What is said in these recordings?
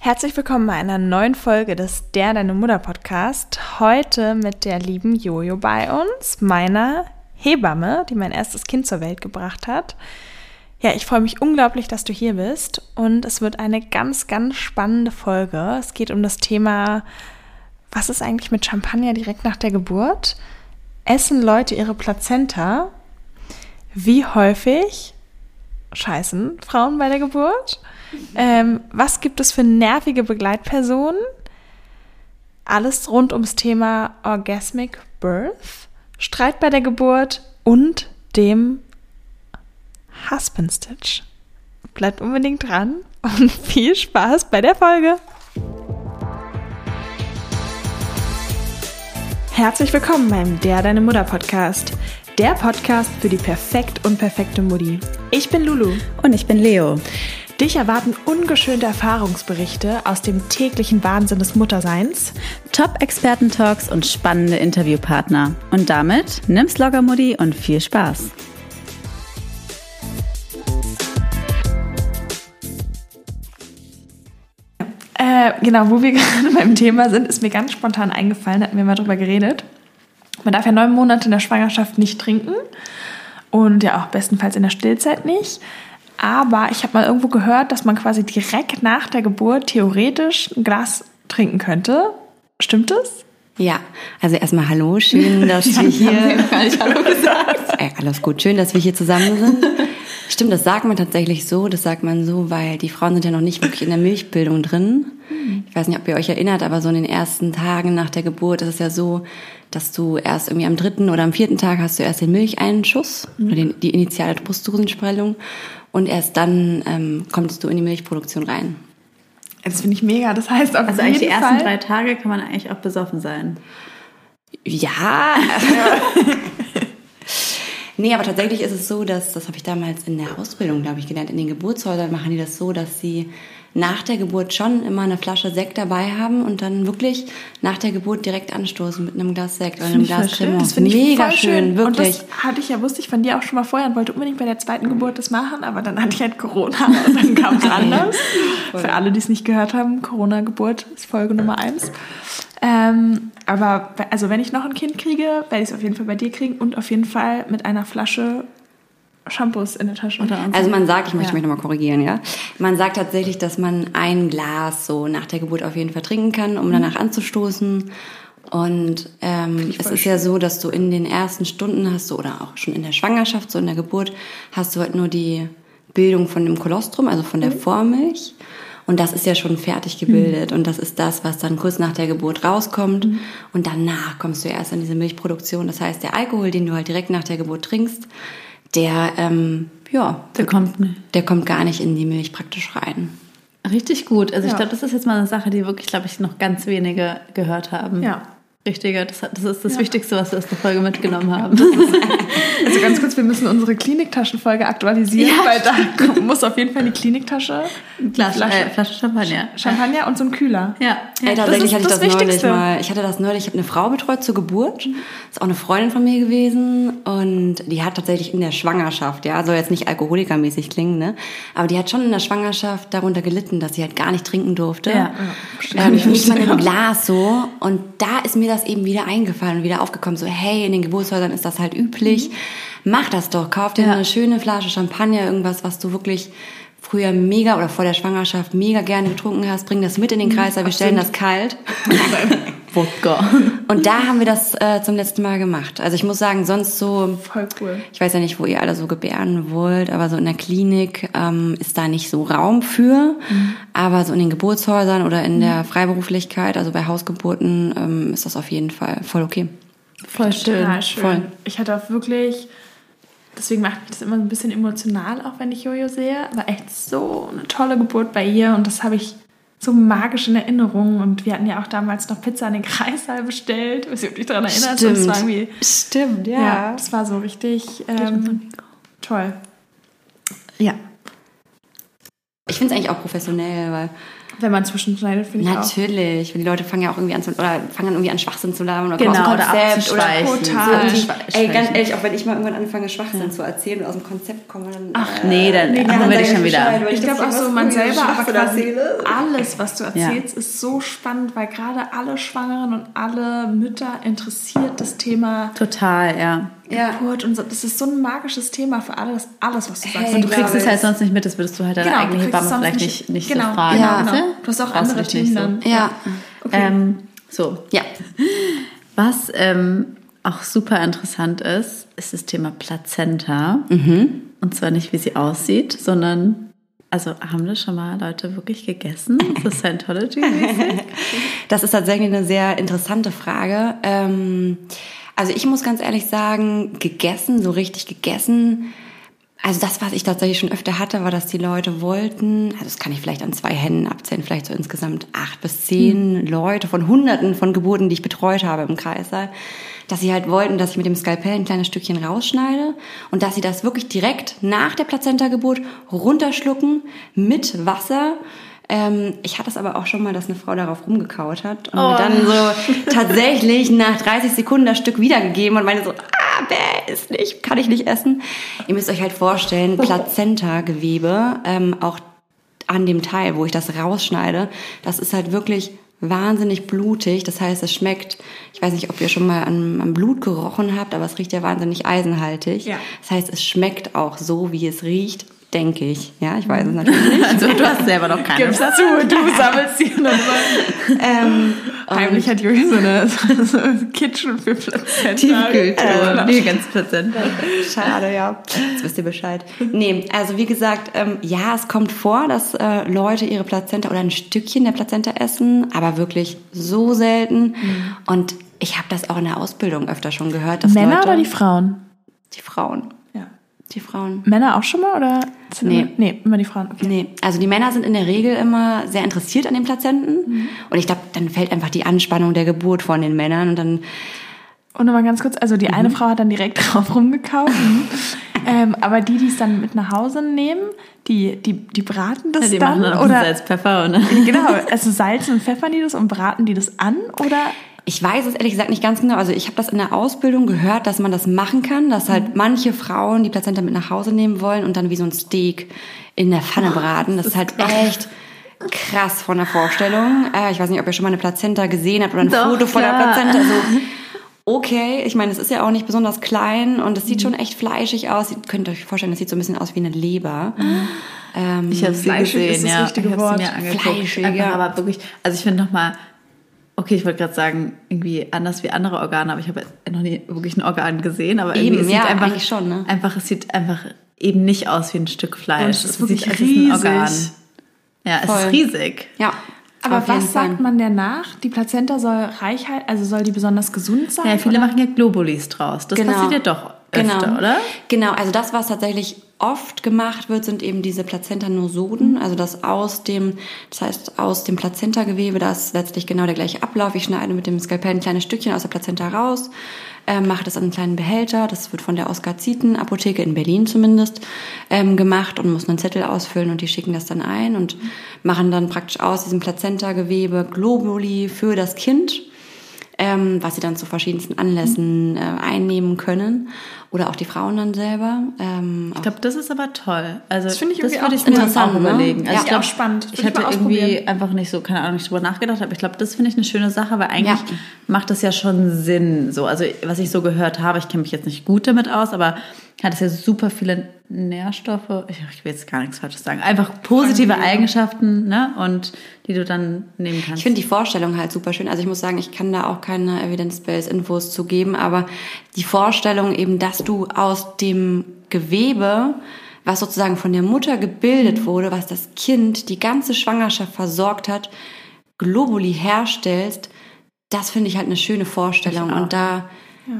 Herzlich willkommen bei einer neuen Folge des Der Deine Mutter Podcast. Heute mit der lieben Jojo bei uns, meiner Hebamme, die mein erstes Kind zur Welt gebracht hat. Ja, ich freue mich unglaublich, dass du hier bist und es wird eine ganz, ganz spannende Folge. Es geht um das Thema, was ist eigentlich mit Champagner direkt nach der Geburt? Essen Leute ihre Plazenta? Wie häufig scheißen Frauen bei der Geburt? Ähm, was gibt es für nervige Begleitpersonen? Alles rund ums Thema Orgasmic Birth, Streit bei der Geburt und dem Husband Stitch. Bleibt unbedingt dran und viel Spaß bei der Folge. Herzlich willkommen beim Der Deine Mutter Podcast. Der Podcast für die perfekt und perfekte Mutti. Ich bin Lulu. Und ich bin Leo. Dich erwarten ungeschönte Erfahrungsberichte aus dem täglichen Wahnsinn des Mutterseins, Top-Experten-Talks und spannende Interviewpartner. Und damit nimm's locker, Mutti, und viel Spaß. Äh, genau, wo wir gerade beim Thema sind, ist mir ganz spontan eingefallen, hatten wir mal drüber geredet. Man darf ja neun Monate in der Schwangerschaft nicht trinken und ja auch bestenfalls in der Stillzeit nicht. Aber ich habe mal irgendwo gehört, dass man quasi direkt nach der Geburt theoretisch ein Glas trinken könnte. Stimmt das? Ja, also erstmal hallo, schön, dass wir hier. Hallo gesagt. Ey, alles gut, schön, dass wir hier zusammen sind. Stimmt, das sagt man tatsächlich so, das sagt man so, weil die Frauen sind ja noch nicht wirklich in der Milchbildung drin. Ich weiß nicht, ob ihr euch erinnert, aber so in den ersten Tagen nach der Geburt ist es ja so, dass du erst irgendwie am dritten oder am vierten Tag hast du erst den Milcheinschuss mhm. oder den, die initiale Brustdrüsensprengung und erst dann ähm, kommst du in die Milchproduktion rein. Das finde ich mega. Das heißt auf Also eigentlich die ersten Fall, drei Tage kann man eigentlich auch besoffen sein. Ja. nee, aber tatsächlich ist es so, dass, das habe ich damals in der Ausbildung, glaube ich, gelernt, in den Geburtshäusern machen die das so, dass sie nach der Geburt schon immer eine Flasche Sekt dabei haben und dann wirklich nach der Geburt direkt anstoßen mit einem Glas Sekt oder einem Glas Cremant. Das finde ich mega schön, wirklich. Und das hatte ich ja, wusste ich von dir auch schon mal vorher und wollte unbedingt bei der zweiten Geburt das machen, aber dann hatte ich halt Corona und dann kam es anders. Für alle, die es nicht gehört haben, Corona-Geburt ist Folge Nummer eins. Ähm, aber also wenn ich noch ein Kind kriege, werde ich es auf jeden Fall bei dir kriegen und auf jeden Fall mit einer Flasche Shampoos in der Tasche. Also man sagt, ich möchte ja. mich nochmal korrigieren, ja. Man sagt tatsächlich, dass man ein Glas so nach der Geburt auf jeden Fall trinken kann, um mhm. danach anzustoßen. Und ähm, es ist ja so, dass du in den ersten Stunden hast du, oder auch schon in der Schwangerschaft, so in der Geburt, hast du halt nur die Bildung von dem Kolostrum, also von der mhm. Vormilch. Und das ist ja schon fertig gebildet. Mhm. Und das ist das, was dann kurz nach der Geburt rauskommt. Mhm. Und danach kommst du erst an diese Milchproduktion. Das heißt, der Alkohol, den du halt direkt nach der Geburt trinkst, der, ähm, ja, der kommt, der kommt gar nicht in die Milch praktisch rein. Richtig gut. Also ja. ich glaube, das ist jetzt mal eine Sache, die wirklich, glaube ich, noch ganz wenige gehört haben. Ja. Richtiger, das, das ist das ja. Wichtigste, was wir aus der Folge mitgenommen haben. also ganz kurz, wir müssen unsere Kliniktaschenfolge aktualisieren, ja. weil da muss auf jeden Fall die Kliniktasche, Glas, Flasche, äh, Flasche Champagner. Champagner und so ein Kühler. Ja. Ey, tatsächlich hatte ich das, das neulich mal. Ich hatte das neulich, ich habe eine Frau betreut zur Geburt. Mhm. Ist auch eine Freundin von mir gewesen und die hat tatsächlich in der Schwangerschaft, ja, soll jetzt nicht alkoholikermäßig klingen, ne, aber die hat schon in der Schwangerschaft darunter gelitten, dass sie halt gar nicht trinken durfte. Ja. Ähm, nicht mal in einem Glas so und da ist mir das das eben wieder eingefallen und wieder aufgekommen, so hey, in den Geburtshäusern ist das halt üblich. Mhm. Mach das doch, kauf dir ja. eine schöne Flasche Champagner, irgendwas, was du wirklich früher mega oder vor der Schwangerschaft mega gerne getrunken hast, bring das mit in den Kreis, wir stellen das kalt. Wodka. Und da haben wir das äh, zum letzten Mal gemacht. Also ich muss sagen, sonst so. Voll cool. Ich weiß ja nicht, wo ihr alle so gebären wollt, aber so in der Klinik ähm, ist da nicht so Raum für. Mhm. Aber so in den Geburtshäusern oder in mhm. der Freiberuflichkeit, also bei Hausgeburten, ähm, ist das auf jeden Fall voll okay. Voll schön. Total schön. Voll. Ich hatte auch wirklich deswegen macht mich das immer ein bisschen emotional, auch wenn ich Jojo sehe. Aber echt so eine tolle Geburt bei ihr und das habe ich so magisch in Erinnerung. Und wir hatten ja auch damals noch Pizza in den Kreissaal bestellt. Ich weiß nicht, ob du dich daran erinnerst. Stimmt. Das war irgendwie, Stimmt, ja. ja. Das war so richtig ähm, toll. Ja. Ich finde es eigentlich auch professionell, weil wenn man zwischenschneidet, finde ich Natürlich. Auch. Die Leute fangen ja auch irgendwie an zu, oder fangen irgendwie an Schwachsinn zu labern oder genau, aus dem Konzept oder, oder total. So ey, ganz ehrlich, auch wenn ich mal irgendwann anfange Schwachsinn ja. zu erzählen und aus dem Konzept komme, dann Ach nee, dann, nee, dann, dann werde ich schon wieder. Ich, ich glaube auch so man selber, aber quasi alles, was du erzählst, ja. ist so spannend, weil gerade alle Schwangeren und alle Mütter interessiert das Thema. Total, ja ja. Geburt und so. Das ist so ein magisches Thema für alles, alles was du sagst. Hey, und du kriegst es halt sonst nicht mit, das würdest du halt deine genau, eigene Hebamme vielleicht nicht, nicht genau, so fragen. Ja, genau. Du hast auch andere Themen dann. So. Ja. Okay. Ähm, so, ja. Was ähm, auch super interessant ist, ist das Thema Plazenta. Mhm. Und zwar nicht, wie sie aussieht, sondern also haben das schon mal Leute wirklich gegessen? Ist das Scientology? das ist tatsächlich eine sehr interessante Frage. Ähm, also ich muss ganz ehrlich sagen, gegessen, so richtig gegessen. Also das, was ich tatsächlich schon öfter hatte, war, dass die Leute wollten, also das kann ich vielleicht an zwei Händen abzählen, vielleicht so insgesamt acht bis zehn hm. Leute von Hunderten von Geburten, die ich betreut habe im Kreissaal, dass sie halt wollten, dass ich mit dem Skalpell ein kleines Stückchen rausschneide und dass sie das wirklich direkt nach der Plazenta-Geburt runterschlucken mit Wasser ähm, ich hatte es aber auch schon mal, dass eine Frau darauf rumgekaut hat und oh. dann so tatsächlich nach 30 Sekunden das Stück wiedergegeben und meine so, ah, bäh, ist nicht, kann ich nicht essen. Ihr müsst euch halt vorstellen, Plazenta-Gewebe, ähm, auch an dem Teil, wo ich das rausschneide, das ist halt wirklich wahnsinnig blutig. Das heißt, es schmeckt, ich weiß nicht, ob ihr schon mal an, an Blut gerochen habt, aber es riecht ja wahnsinnig eisenhaltig. Ja. Das heißt, es schmeckt auch so, wie es riecht denke ich. Ja, ich weiß es natürlich nicht. Also du hast selber noch keine. Gib's dazu, du sammelst die dann ähm, Heimlich hat Julia so eine so Kitchen für Plazenta. Tiefkühltruhe. Nee, ganz Plazenta. Schade, ja. Jetzt wisst ihr Bescheid. Nee, also wie gesagt, ähm, ja, es kommt vor, dass äh, Leute ihre Plazenta oder ein Stückchen der Plazenta essen, aber wirklich so selten. Mhm. Und ich habe das auch in der Ausbildung öfter schon gehört. Dass Männer Leute, oder die Frauen? Die Frauen die Frauen. Männer auch schon mal oder? Nee. Immer, nee, immer die Frauen. Okay. Nee, also die Männer sind in der Regel immer sehr interessiert an den Plazenten. Mhm. Und ich glaube, dann fällt einfach die Anspannung der Geburt von den Männern und dann. Und nochmal ganz kurz, also die mhm. eine Frau hat dann direkt drauf rumgekauft. Ähm, aber die, die es dann mit nach Hause nehmen, die, die, die braten das ja, die dann? Machen dann oder Salz, Pfeffer, oder? Genau, also salzen und pfeffern die das und braten die das an oder ich weiß es ehrlich gesagt nicht ganz genau. Also ich habe das in der Ausbildung gehört, dass man das machen kann, dass halt mhm. manche Frauen die Plazenta mit nach Hause nehmen wollen und dann wie so ein Steak in der Pfanne braten. Das ist halt echt krass von der Vorstellung. Äh, ich weiß nicht, ob ihr schon mal eine Plazenta gesehen habt oder ein Doch, Foto von der Plazenta. Also, okay, ich meine, es ist ja auch nicht besonders klein und es sieht mhm. schon echt fleischig aus. Ihr könnt euch vorstellen, das sieht so ein bisschen aus wie eine Leber. Mhm. Ähm, ich habe sie gesehen, ja. Ich habe mir angeguckt. Fleischig, ja. Aber wirklich, also ich finde nochmal Okay, ich wollte gerade sagen, irgendwie anders wie andere Organe, aber ich habe noch nie wirklich ein Organ gesehen. Aber eben, es ja, sieht einfach, schon, ne? einfach, es sieht einfach eben nicht aus wie ein Stück Fleisch. Und es ist wirklich sieht, riesig. Ein Organ. Ja, es ist riesig. Ja. Aber was sagt man danach? Die Plazenta soll Reichheit, also soll die besonders gesund sein? Ja, viele oder? machen ja Globulis draus. Das genau. passiert ja doch öfter, genau. oder? Genau, also das, was tatsächlich oft gemacht wird, sind eben diese Plazentanosoden, also das aus dem, das heißt aus dem Plazentagewebe, da ist letztlich genau der gleiche Ablauf. Ich schneide mit dem Skalpell ein kleines Stückchen aus der Plazenta raus, äh, mache das an einen kleinen Behälter, das wird von der Oskar Zieten Apotheke in Berlin zumindest ähm, gemacht und muss einen Zettel ausfüllen und die schicken das dann ein und machen dann praktisch aus diesem Plazentagewebe Globuli für das Kind ähm, was sie dann zu verschiedensten Anlässen äh, einnehmen können. Oder auch die Frauen dann selber. Ähm, ich glaube, das ist aber toll. Also das finde ich irgendwie das auch ich interessant auch ne? überlegen. Also ja, ich glaube, spannend. Ich hatte irgendwie einfach nicht so, keine Ahnung, nicht drüber nachgedacht, aber ich glaube, das finde ich eine schöne Sache, weil eigentlich ja. macht das ja schon Sinn. So, also was ich so gehört habe, ich kenne mich jetzt nicht gut damit aus, aber hat es ja super viele Nährstoffe, ich, will jetzt gar nichts Falsches sagen, einfach positive Eigenschaften, ne? Und die du dann nehmen kannst. Ich finde die Vorstellung halt super schön. Also ich muss sagen, ich kann da auch keine Evidence-Based Infos zu geben, aber die Vorstellung eben, dass du aus dem Gewebe, was sozusagen von der Mutter gebildet wurde, was das Kind die ganze Schwangerschaft versorgt hat, Globuli herstellst, das finde ich halt eine schöne Vorstellung. Und da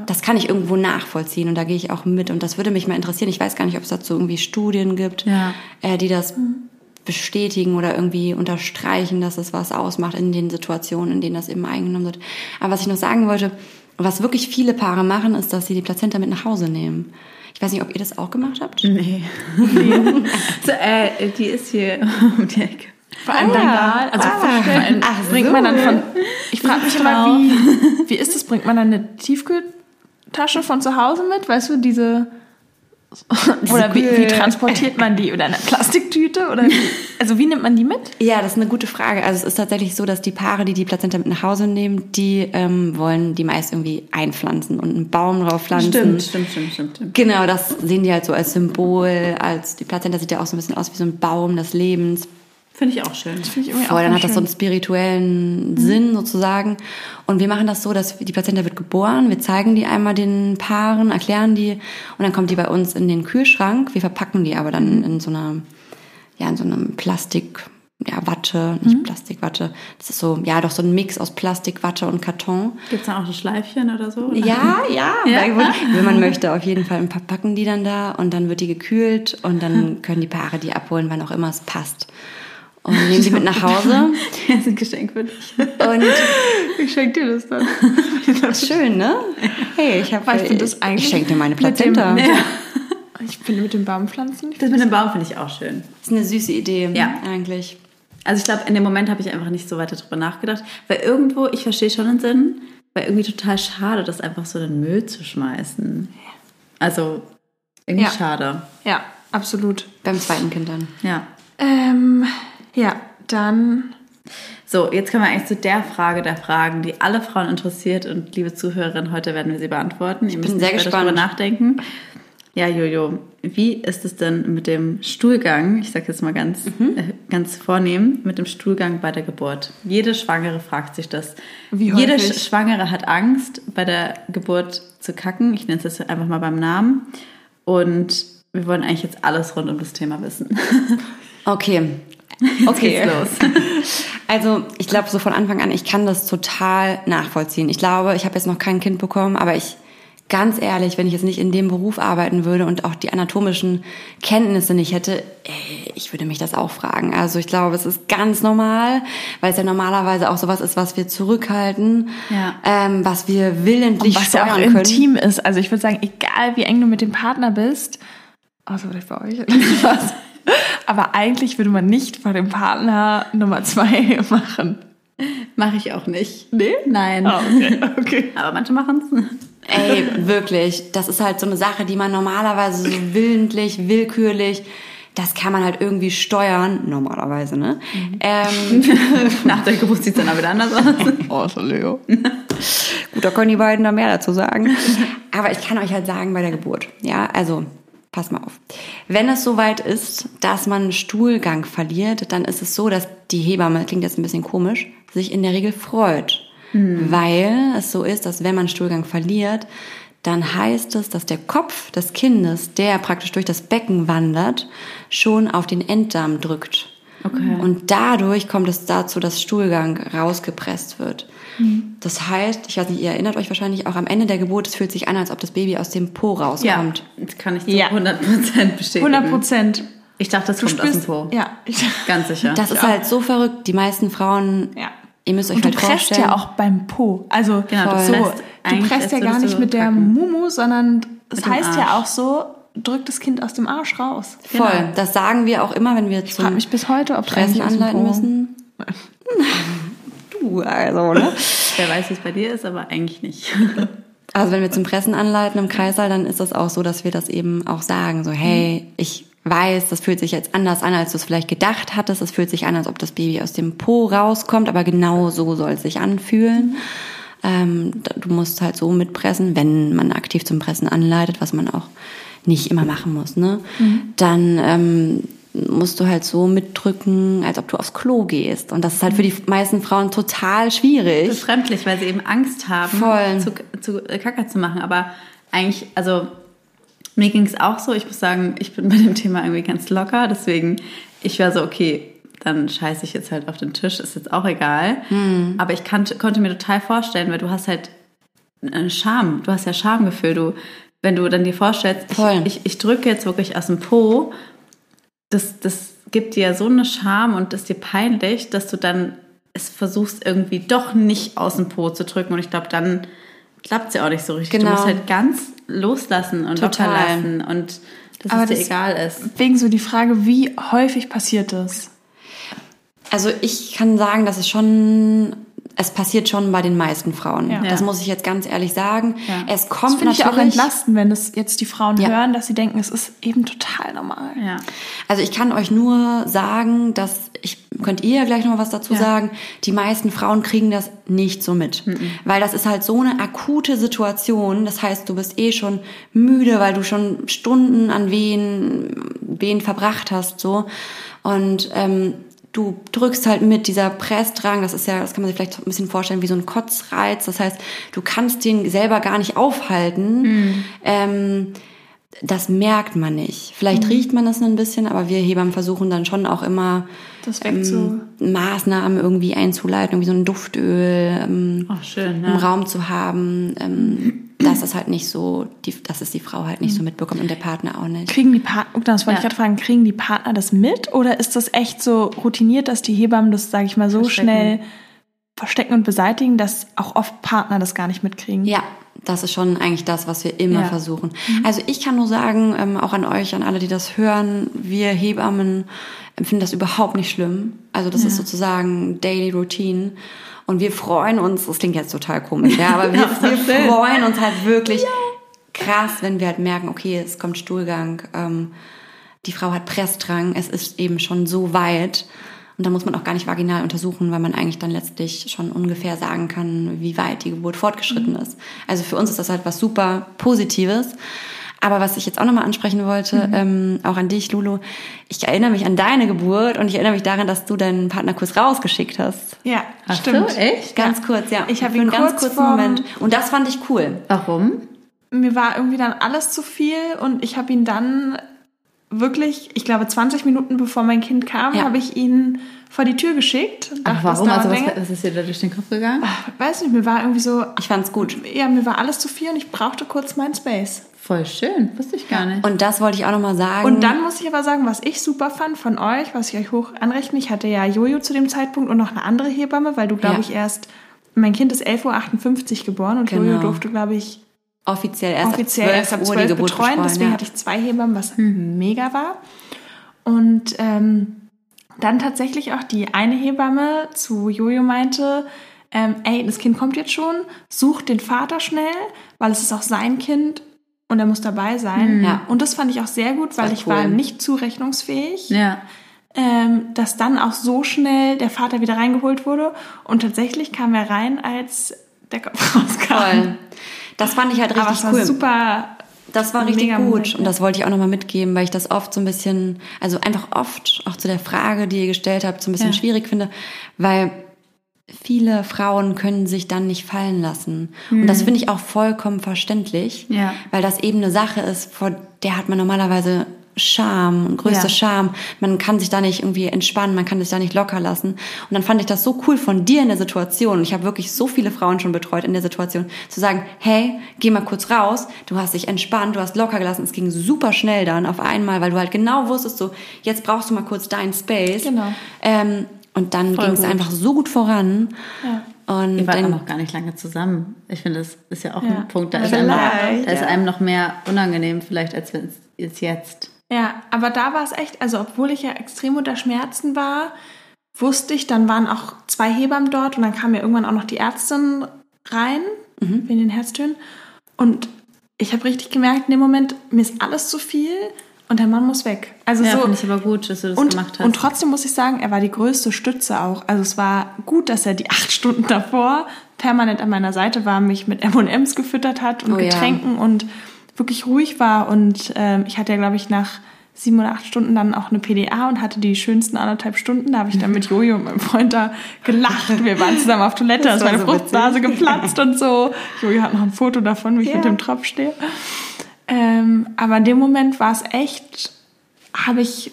das kann ich irgendwo nachvollziehen und da gehe ich auch mit. Und das würde mich mal interessieren. Ich weiß gar nicht, ob es dazu irgendwie Studien gibt, ja. äh, die das mhm. bestätigen oder irgendwie unterstreichen, dass es was ausmacht in den Situationen, in denen das eben eingenommen wird. Aber was ich noch sagen wollte, was wirklich viele Paare machen, ist, dass sie die Plazenta mit nach Hause nehmen. Ich weiß nicht, ob ihr das auch gemacht habt. Nee. nee. so, äh, die ist hier um die Ecke. Vor allem ah, dann, also ah, vor allem, ach, bringt so. man dann von. Ich frage mich immer, wie, wie ist das? Bringt man dann eine Tiefkühltasche von zu Hause mit? Weißt du, diese oder wie, wie, transportiert man die? Oder eine Plastiktüte? Oder wie, also wie nimmt man die mit? Ja, das ist eine gute Frage. Also es ist tatsächlich so, dass die Paare, die die Plazenta mit nach Hause nehmen, die ähm, wollen die meist irgendwie einpflanzen und einen Baum drauf pflanzen. Stimmt, stimmt, stimmt, stimmt, stimmt. Genau, das sehen die halt so als Symbol. Als die Plazenta sieht ja auch so ein bisschen aus wie so ein Baum des Lebens. Finde ich auch schön. Das finde ich irgendwie Voll, auch dann hat das so einen spirituellen mhm. Sinn sozusagen. Und wir machen das so, dass die Plazenta wird geboren, wir zeigen die einmal den Paaren, erklären die und dann kommt die bei uns in den Kühlschrank. Wir verpacken die aber dann mhm. in so einer, ja, in so einem Plastik, ja, Watte, nicht mhm. Plastikwatte. Das ist so, ja, doch so ein Mix aus Plastik, Watte und Karton. Gibt es dann auch ein Schleifchen oder so? Oder? Ja, ja, ja. wenn man möchte, auf jeden Fall. Ein paar packen die dann da und dann wird die gekühlt und dann können die Paare die abholen, wann auch immer es passt und nehmen sie mit nach Hause. Das ist ein Geschenk für dich. Und ich schenke dir das dann. Das ist schön, ne? Hey, ich habe ich, das eigentlich ich schenke dir meine Plazenta. Dem, ja. Ich finde mit den Baumpflanzen. Das mit dem Baum finde ich auch schön. Das ist eine süße Idee, ja. eigentlich. Also ich glaube, in dem Moment habe ich einfach nicht so weiter drüber nachgedacht, weil irgendwo, ich verstehe schon den Sinn, weil irgendwie total schade, das einfach so in den Müll zu schmeißen. Also irgendwie ja. schade. Ja, absolut. Beim zweiten Kind dann. Ja. Ähm, ja, dann. So, jetzt kommen wir eigentlich zu der Frage der Fragen, die alle Frauen interessiert. Und liebe Zuhörerinnen, heute werden wir sie beantworten. Ich Ihr bin sehr gespannt. darüber nachdenken. Ja, Jojo, wie ist es denn mit dem Stuhlgang? Ich sage jetzt mal ganz, mhm. äh, ganz vornehm, mit dem Stuhlgang bei der Geburt. Jede Schwangere fragt sich das. Wie häufig? Jede Schwangere hat Angst, bei der Geburt zu kacken. Ich nenne es jetzt einfach mal beim Namen. Und wir wollen eigentlich jetzt alles rund um das Thema wissen. Okay, Okay. los. Also ich glaube so von Anfang an, ich kann das total nachvollziehen. Ich glaube, ich habe jetzt noch kein Kind bekommen, aber ich ganz ehrlich, wenn ich jetzt nicht in dem Beruf arbeiten würde und auch die anatomischen Kenntnisse nicht hätte, ey, ich würde mich das auch fragen. Also ich glaube, es ist ganz normal, weil es ja normalerweise auch sowas ist, was wir zurückhalten, ja. ähm, was wir willentlich und was steuern ja auch können. intim ist. Also ich würde sagen, egal wie eng du mit dem Partner bist, außer vielleicht bei euch. Aber eigentlich würde man nicht vor dem Partner Nummer zwei machen. Mache ich auch nicht. Nee? Nein. Oh, okay. okay. Aber manche machen es. Ey, wirklich. Das ist halt so eine Sache, die man normalerweise so willentlich, willkürlich, das kann man halt irgendwie steuern, normalerweise, ne? Mhm. Ähm, Nach der Geburt sieht es dann aber wieder anders aus. oh, so Leo. Gut, da können die beiden da mehr dazu sagen. Aber ich kann euch halt sagen, bei der Geburt, ja, also pass mal auf. Wenn es soweit ist, dass man Stuhlgang verliert, dann ist es so, dass die Hebamme, klingt jetzt ein bisschen komisch, sich in der Regel freut. Mhm. Weil es so ist, dass wenn man Stuhlgang verliert, dann heißt es, dass der Kopf des Kindes, der praktisch durch das Becken wandert, schon auf den Enddarm drückt. Okay. Und dadurch kommt es dazu, dass Stuhlgang rausgepresst wird. Mhm. Das heißt, ich weiß nicht, ihr erinnert euch wahrscheinlich auch am Ende der Geburt, es fühlt sich an, als ob das Baby aus dem Po rauskommt. Ja, das kann ich zu ja. 100% bestätigen. 100 Prozent. Ich dachte, das du kommt spürst, aus dem Po. Ja. Ganz sicher. Das ist halt so verrückt. Die meisten Frauen, ja. ihr müsst euch Und halt du presst ja auch beim Po. Also genau, du, so, du presst ja gar nicht mit der packen. Mumu, sondern es heißt ja auch so, drückt das Kind aus dem Arsch raus. Voll. Genau. Das sagen wir auch immer, wenn wir zum ich mich bis heute, ob Pressen anleiten müssen. du, also, ne? Wer weiß, wie es bei dir ist, aber eigentlich nicht. Also wenn wir zum Pressen anleiten im Kreissaal, dann ist das auch so, dass wir das eben auch sagen, so hey, ich weiß, das fühlt sich jetzt anders an, als du es vielleicht gedacht hattest. Es fühlt sich an, als ob das Baby aus dem Po rauskommt, aber genau so soll es sich anfühlen. Ähm, du musst halt so mitpressen, wenn man aktiv zum Pressen anleitet, was man auch nicht immer machen muss. Ne? Mhm. Dann ähm, musst du halt so mitdrücken, als ob du aufs Klo gehst. Und das ist halt für die meisten Frauen total schwierig. Befremdlich, weil sie eben Angst haben, Voll. zu, zu äh, Kacker zu machen. Aber eigentlich, also mir ging es auch so. Ich muss sagen, ich bin bei dem Thema irgendwie ganz locker. Deswegen, ich war so, okay, dann scheiße ich jetzt halt auf den Tisch, ist jetzt auch egal. Hm. Aber ich kann, konnte mir total vorstellen, weil du hast halt eine Scham, du hast ja Schamgefühl. Du, wenn du dann dir vorstellst, ich, ich, ich drücke jetzt wirklich aus dem Po das, das gibt dir so eine Scham und ist dir peinlich, dass du dann es versuchst irgendwie doch nicht aus dem Po zu drücken. Und ich glaube, dann klappt es ja auch nicht so richtig. Genau. Du musst halt ganz loslassen und Total. lassen und dass Aber es dir das egal ist. Wegen so die Frage, wie häufig passiert das? Also ich kann sagen, dass es schon es passiert schon bei den meisten Frauen. Ja. Das muss ich jetzt ganz ehrlich sagen. Ja. Es kommt das finde ich auch entlastend, wenn das jetzt die Frauen ja. hören, dass sie denken, es ist eben total normal. Ja. Also ich kann euch nur sagen, dass ich könnt ihr ja gleich noch was dazu sagen. Die meisten Frauen kriegen das nicht so mit, mhm. weil das ist halt so eine akute Situation. Das heißt, du bist eh schon müde, weil du schon Stunden an Wehen, Wehen verbracht hast, so und ähm, du drückst halt mit dieser Pressdrang, das ist ja, das kann man sich vielleicht ein bisschen vorstellen wie so ein Kotzreiz. Das heißt, du kannst den selber gar nicht aufhalten. Mhm. Ähm, das merkt man nicht. Vielleicht mhm. riecht man das ein bisschen, aber wir Hebammen versuchen dann schon auch immer ähm, Maßnahmen irgendwie einzuleiten, irgendwie so ein Duftöl ähm, Ach, schön, ja. im Raum zu haben. Ähm, dass es halt nicht so, die, dass es die Frau halt nicht so mhm. mitbekommt und der Partner auch nicht. Kriegen die Partner, oh, das wollte ja. ich gerade fragen, kriegen die Partner das mit oder ist das echt so routiniert, dass die Hebammen das, sage ich mal, so verstecken. schnell verstecken und beseitigen, dass auch oft Partner das gar nicht mitkriegen? Ja, das ist schon eigentlich das, was wir immer ja. versuchen. Mhm. Also ich kann nur sagen, ähm, auch an euch, an alle, die das hören, wir Hebammen empfinden das überhaupt nicht schlimm. Also das ja. ist sozusagen Daily Routine. Und wir freuen uns, das klingt jetzt total komisch, ja, aber wir, wir freuen uns halt wirklich ja. krass, wenn wir halt merken, okay, es kommt Stuhlgang, ähm, die Frau hat Pressdrang, es ist eben schon so weit. Und da muss man auch gar nicht vaginal untersuchen, weil man eigentlich dann letztlich schon ungefähr sagen kann, wie weit die Geburt fortgeschritten mhm. ist. Also für uns ist das halt was super Positives. Aber was ich jetzt auch nochmal ansprechen wollte, mhm. ähm, auch an dich, Lulu, ich erinnere mich an deine Geburt und ich erinnere mich daran, dass du deinen Partnerkurs rausgeschickt hast. Ja, Ach stimmt. So, echt? Ganz ja. kurz, ja. Ich habe ihn einen kurz ganz kurzen Moment. Und das fand ich cool. Warum? Mir war irgendwie dann alles zu viel und ich habe ihn dann wirklich, ich glaube 20 Minuten bevor mein Kind kam, ja. habe ich ihn vor die Tür geschickt. Ach, warum? Also was, was, ist dir da durch den Kopf gegangen? Ach, weiß nicht, mir war irgendwie so... Ich fand's gut. Ja, mir war alles zu viel und ich brauchte kurz meinen Space. Voll schön, wusste ich gar nicht. Und das wollte ich auch nochmal sagen. Und dann muss ich aber sagen, was ich super fand von euch, was ich euch hoch anrechne, ich hatte ja Jojo zu dem Zeitpunkt und noch eine andere Hebamme, weil du, glaube ja. ich, erst, mein Kind ist 11.58 Uhr geboren und genau. Jojo durfte, glaube ich, offiziell erst offiziell ab 12 erst ab 12 Uhr betreuen, betreuen deswegen ja. hatte ich zwei Hebammen, was hm. mega war. Und ähm, dann tatsächlich auch die eine Hebamme zu Jojo meinte, ähm, ey, das Kind kommt jetzt schon, sucht den Vater schnell, weil es ist auch sein Kind und er muss dabei sein. Mhm. Ja. Und das fand ich auch sehr gut, weil ich cool. war nicht zurechnungsfähig. Ja. Ähm, dass dann auch so schnell der Vater wieder reingeholt wurde. Und tatsächlich kam er rein, als der Kopf rauskam. Toll. Das fand ich halt richtig Aber es war cool. super. Das war richtig gut. Moment, und das wollte ich auch nochmal mitgeben, weil ich das oft so ein bisschen, also einfach oft auch zu der Frage, die ihr gestellt habt, so ein bisschen ja. schwierig finde. Weil viele Frauen können sich dann nicht fallen lassen. Mhm. Und das mhm. finde ich auch vollkommen verständlich, ja. weil das eben eine Sache ist, vor der hat man normalerweise Scham und größte ja. Scham. Man kann sich da nicht irgendwie entspannen, man kann sich da nicht locker lassen. Und dann fand ich das so cool von dir in der Situation. Und ich habe wirklich so viele Frauen schon betreut in der Situation, zu sagen, hey, geh mal kurz raus, du hast dich entspannt, du hast locker gelassen. Es ging super schnell dann auf einmal, weil du halt genau wusstest, so, jetzt brauchst du mal kurz deinen Space. Genau. Ähm, und dann ging es einfach so gut voran. Ja. Und Ihr wart dann, auch gar nicht lange zusammen. Ich finde, das ist ja auch ja. ein Punkt. Da ist, einem noch, da ist einem noch mehr unangenehm vielleicht, als wenn es jetzt. Ja, aber da war es echt, also obwohl ich ja extrem unter Schmerzen war, wusste ich, dann waren auch zwei Hebammen dort und dann kam ja irgendwann auch noch die Ärztin rein, mhm. wegen den Herztönen. Und ich habe richtig gemerkt, in dem Moment, mir ist alles zu viel und der Mann muss weg. Also ja, so, finde ich aber gut, dass du das und, gemacht hast. Und trotzdem muss ich sagen, er war die größte Stütze auch. Also es war gut, dass er die acht Stunden davor permanent an meiner Seite war, mich mit M&M's gefüttert hat und oh, Getränken ja. und wirklich ruhig war. Und ähm, ich hatte ja, glaube ich, nach sieben oder acht Stunden dann auch eine PDA und hatte die schönsten anderthalb Stunden. Da habe ich dann mit Jojo und meinem Freund da gelacht. Wir waren zusammen auf Toilette, da ist meine so Fruchtblase geplatzt und so. Jojo hat noch ein Foto davon, wie ich ja. mit dem Tropf stehe. Ähm, aber in dem Moment war es echt, habe ich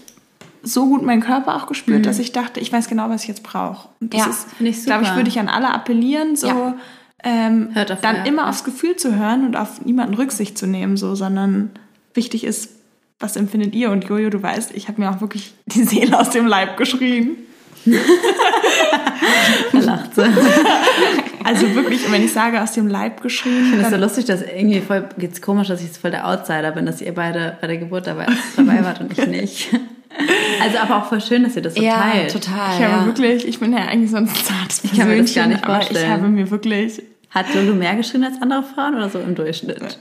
so gut meinen Körper auch gespürt, mhm. dass ich dachte, ich weiß genau, was ich jetzt brauche. Und das ja, ist, glaube ich, würde ich an alle appellieren, so ja. Ähm, dann immer ja. aufs Gefühl zu hören und auf niemanden Rücksicht zu nehmen, so, sondern wichtig ist, was empfindet ihr? Und Jojo, du weißt, ich habe mir auch wirklich die Seele aus dem Leib geschrien. da lacht sie. Also wirklich, wenn ich sage, aus dem Leib geschrien. Ich finde es so lustig, dass irgendwie voll, geht's komisch, dass ich jetzt voll der Outsider bin, dass ihr beide bei der Geburt dabei, dabei wart und ich nicht. Also aber auch voll schön, dass ihr das so ja, teilt. total. Ich habe wirklich, ich bin ja eigentlich so ein zartes Ich kann mir das gar nicht vorstellen. Aber ich habe mir wirklich... Hat Lulu mehr geschrien als andere Frauen oder so im Durchschnitt?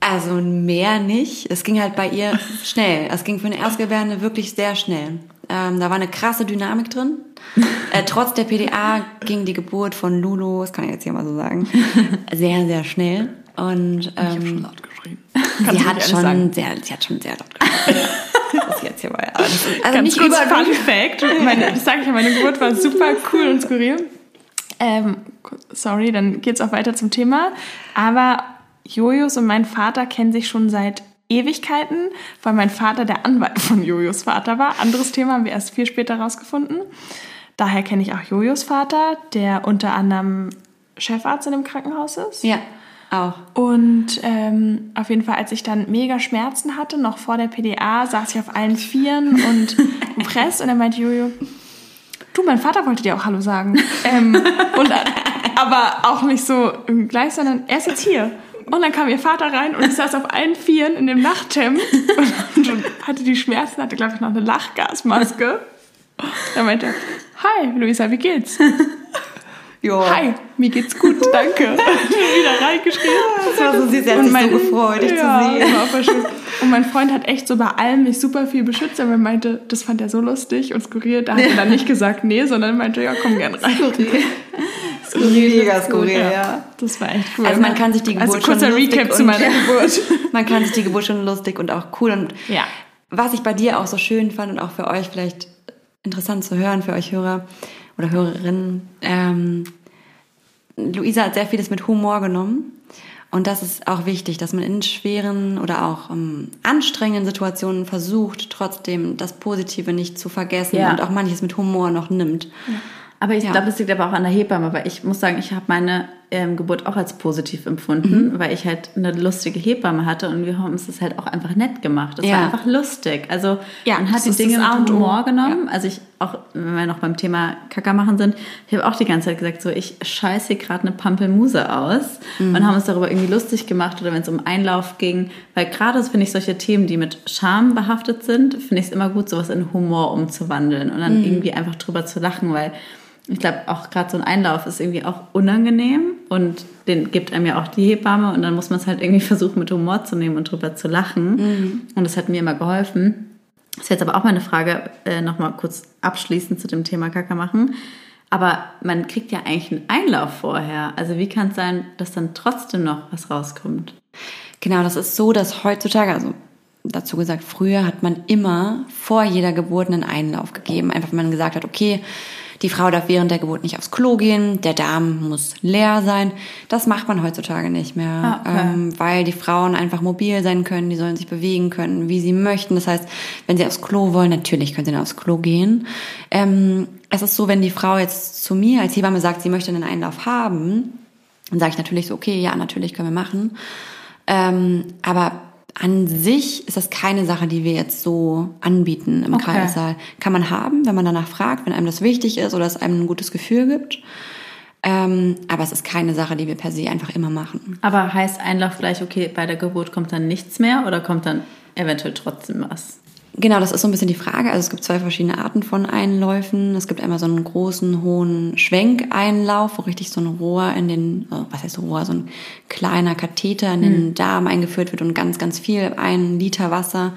Also mehr nicht. Es ging halt bei ihr schnell. Es ging für eine Erstgebärende wirklich sehr schnell. Ähm, da war eine krasse Dynamik drin. Äh, trotz der PDA ging die Geburt von Lulu, das kann ich jetzt hier mal so sagen, sehr, sehr schnell. Und ähm, ich habe schon laut geschrien. Sie hat schon sehr, sie hat schon sehr laut geschrien. das jetzt hier mal. Also Ganz nicht kurz Fun Fact. Meine, das sage ich ja, meine Geburt war super cool und skurril. Ähm, sorry, dann geht's auch weiter zum Thema. Aber Jojos und mein Vater kennen sich schon seit Ewigkeiten, weil mein Vater der Anwalt von Jojos Vater war. Anderes Thema haben wir erst viel später rausgefunden. Daher kenne ich auch Jojos Vater, der unter anderem Chefarzt in dem Krankenhaus ist. Ja, auch. Und ähm, auf jeden Fall, als ich dann mega Schmerzen hatte, noch vor der PDA, saß ich auf allen Vieren und gepresst und dann meinte Jojo, du, mein Vater wollte dir auch Hallo sagen. ähm, und, aber auch nicht so gleich, sondern er ist jetzt hier. Und dann kam ihr Vater rein und ich saß auf allen Vieren in dem Nachthemd und, hatte die Schmerzen, hatte, glaube ich, noch eine Lachgasmaske. Da meinte er, hi, Luisa, wie geht's? Jo. Hi, mir geht's gut, danke. wieder reingeschrieben. Das war so er hat sich mein, so gefreut, dich ja, zu sehen. Und mein Freund hat echt so bei allem mich super viel beschützt, aber er meinte, das fand er so lustig und skurril. Da hat er dann nicht gesagt, nee, sondern meinte, ja, komm gern rein. Skurril. Skurril, mega skurril, ja. ja. Das war echt cool. Also man kann sich die Geburt also kurzer schon Recap zu meiner Geburt. man kann sich die Geburt schon lustig und auch cool und ja. was ich bei dir auch so schön fand und auch für euch vielleicht interessant zu hören, für euch Hörer oder Hörerinnen, ähm, Luisa hat sehr vieles mit Humor genommen. Und das ist auch wichtig, dass man in schweren oder auch um, anstrengenden Situationen versucht, trotzdem das Positive nicht zu vergessen ja. und auch manches mit Humor noch nimmt. Ja. Aber ich ja. glaube, es liegt aber auch an der Hebamme, weil ich muss sagen, ich habe meine ähm, Geburt auch als positiv empfunden, mhm. weil ich halt eine lustige Hebamme hatte und wir haben es halt auch einfach nett gemacht. Es ja. war einfach lustig. Also ja, man hat die Dinge mit Humor genommen. Ja. Also ich auch, wenn wir noch beim Thema Kacker machen sind, ich habe auch die ganze Zeit gesagt, so ich scheiße hier gerade eine Pampelmuse aus mhm. und haben uns darüber irgendwie lustig gemacht oder wenn es um Einlauf ging, weil gerade finde ich solche Themen, die mit Scham behaftet sind, finde ich es immer gut, sowas in Humor umzuwandeln und dann mhm. irgendwie einfach drüber zu lachen, weil ich glaube, auch gerade so ein Einlauf ist irgendwie auch unangenehm und den gibt einem ja auch die Hebamme und dann muss man es halt irgendwie versuchen, mit Humor zu nehmen und drüber zu lachen. Mhm. Und das hat mir immer geholfen. Das ist jetzt aber auch meine Frage, äh, nochmal kurz abschließend zu dem Thema Kaka machen. Aber man kriegt ja eigentlich einen Einlauf vorher. Also wie kann es sein, dass dann trotzdem noch was rauskommt? Genau, das ist so, dass heutzutage, also dazu gesagt, früher hat man immer vor jeder Geburt einen Einlauf gegeben. Einfach, wenn man gesagt hat, okay, die Frau darf während der Geburt nicht aufs Klo gehen, der Darm muss leer sein. Das macht man heutzutage nicht mehr, ah, okay. ähm, weil die Frauen einfach mobil sein können, die sollen sich bewegen können, wie sie möchten. Das heißt, wenn sie aufs Klo wollen, natürlich können sie dann aufs Klo gehen. Ähm, es ist so, wenn die Frau jetzt zu mir als Hebamme sagt, sie möchte einen Einlauf haben, dann sage ich natürlich so, okay, ja, natürlich können wir machen. Ähm, aber an sich ist das keine Sache, die wir jetzt so anbieten im okay. Kreissaal. Kann man haben, wenn man danach fragt, wenn einem das wichtig ist oder es einem ein gutes Gefühl gibt. Ähm, aber es ist keine Sache, die wir per se einfach immer machen. Aber heißt Einlauf gleich, okay, bei der Geburt kommt dann nichts mehr oder kommt dann eventuell trotzdem was? Genau, das ist so ein bisschen die Frage. Also es gibt zwei verschiedene Arten von Einläufen. Es gibt einmal so einen großen, hohen Schwenkeinlauf, wo richtig so ein Rohr in den, oh, was heißt Rohr, so ein kleiner Katheter in den hm. Darm eingeführt wird und ganz, ganz viel, ein Liter Wasser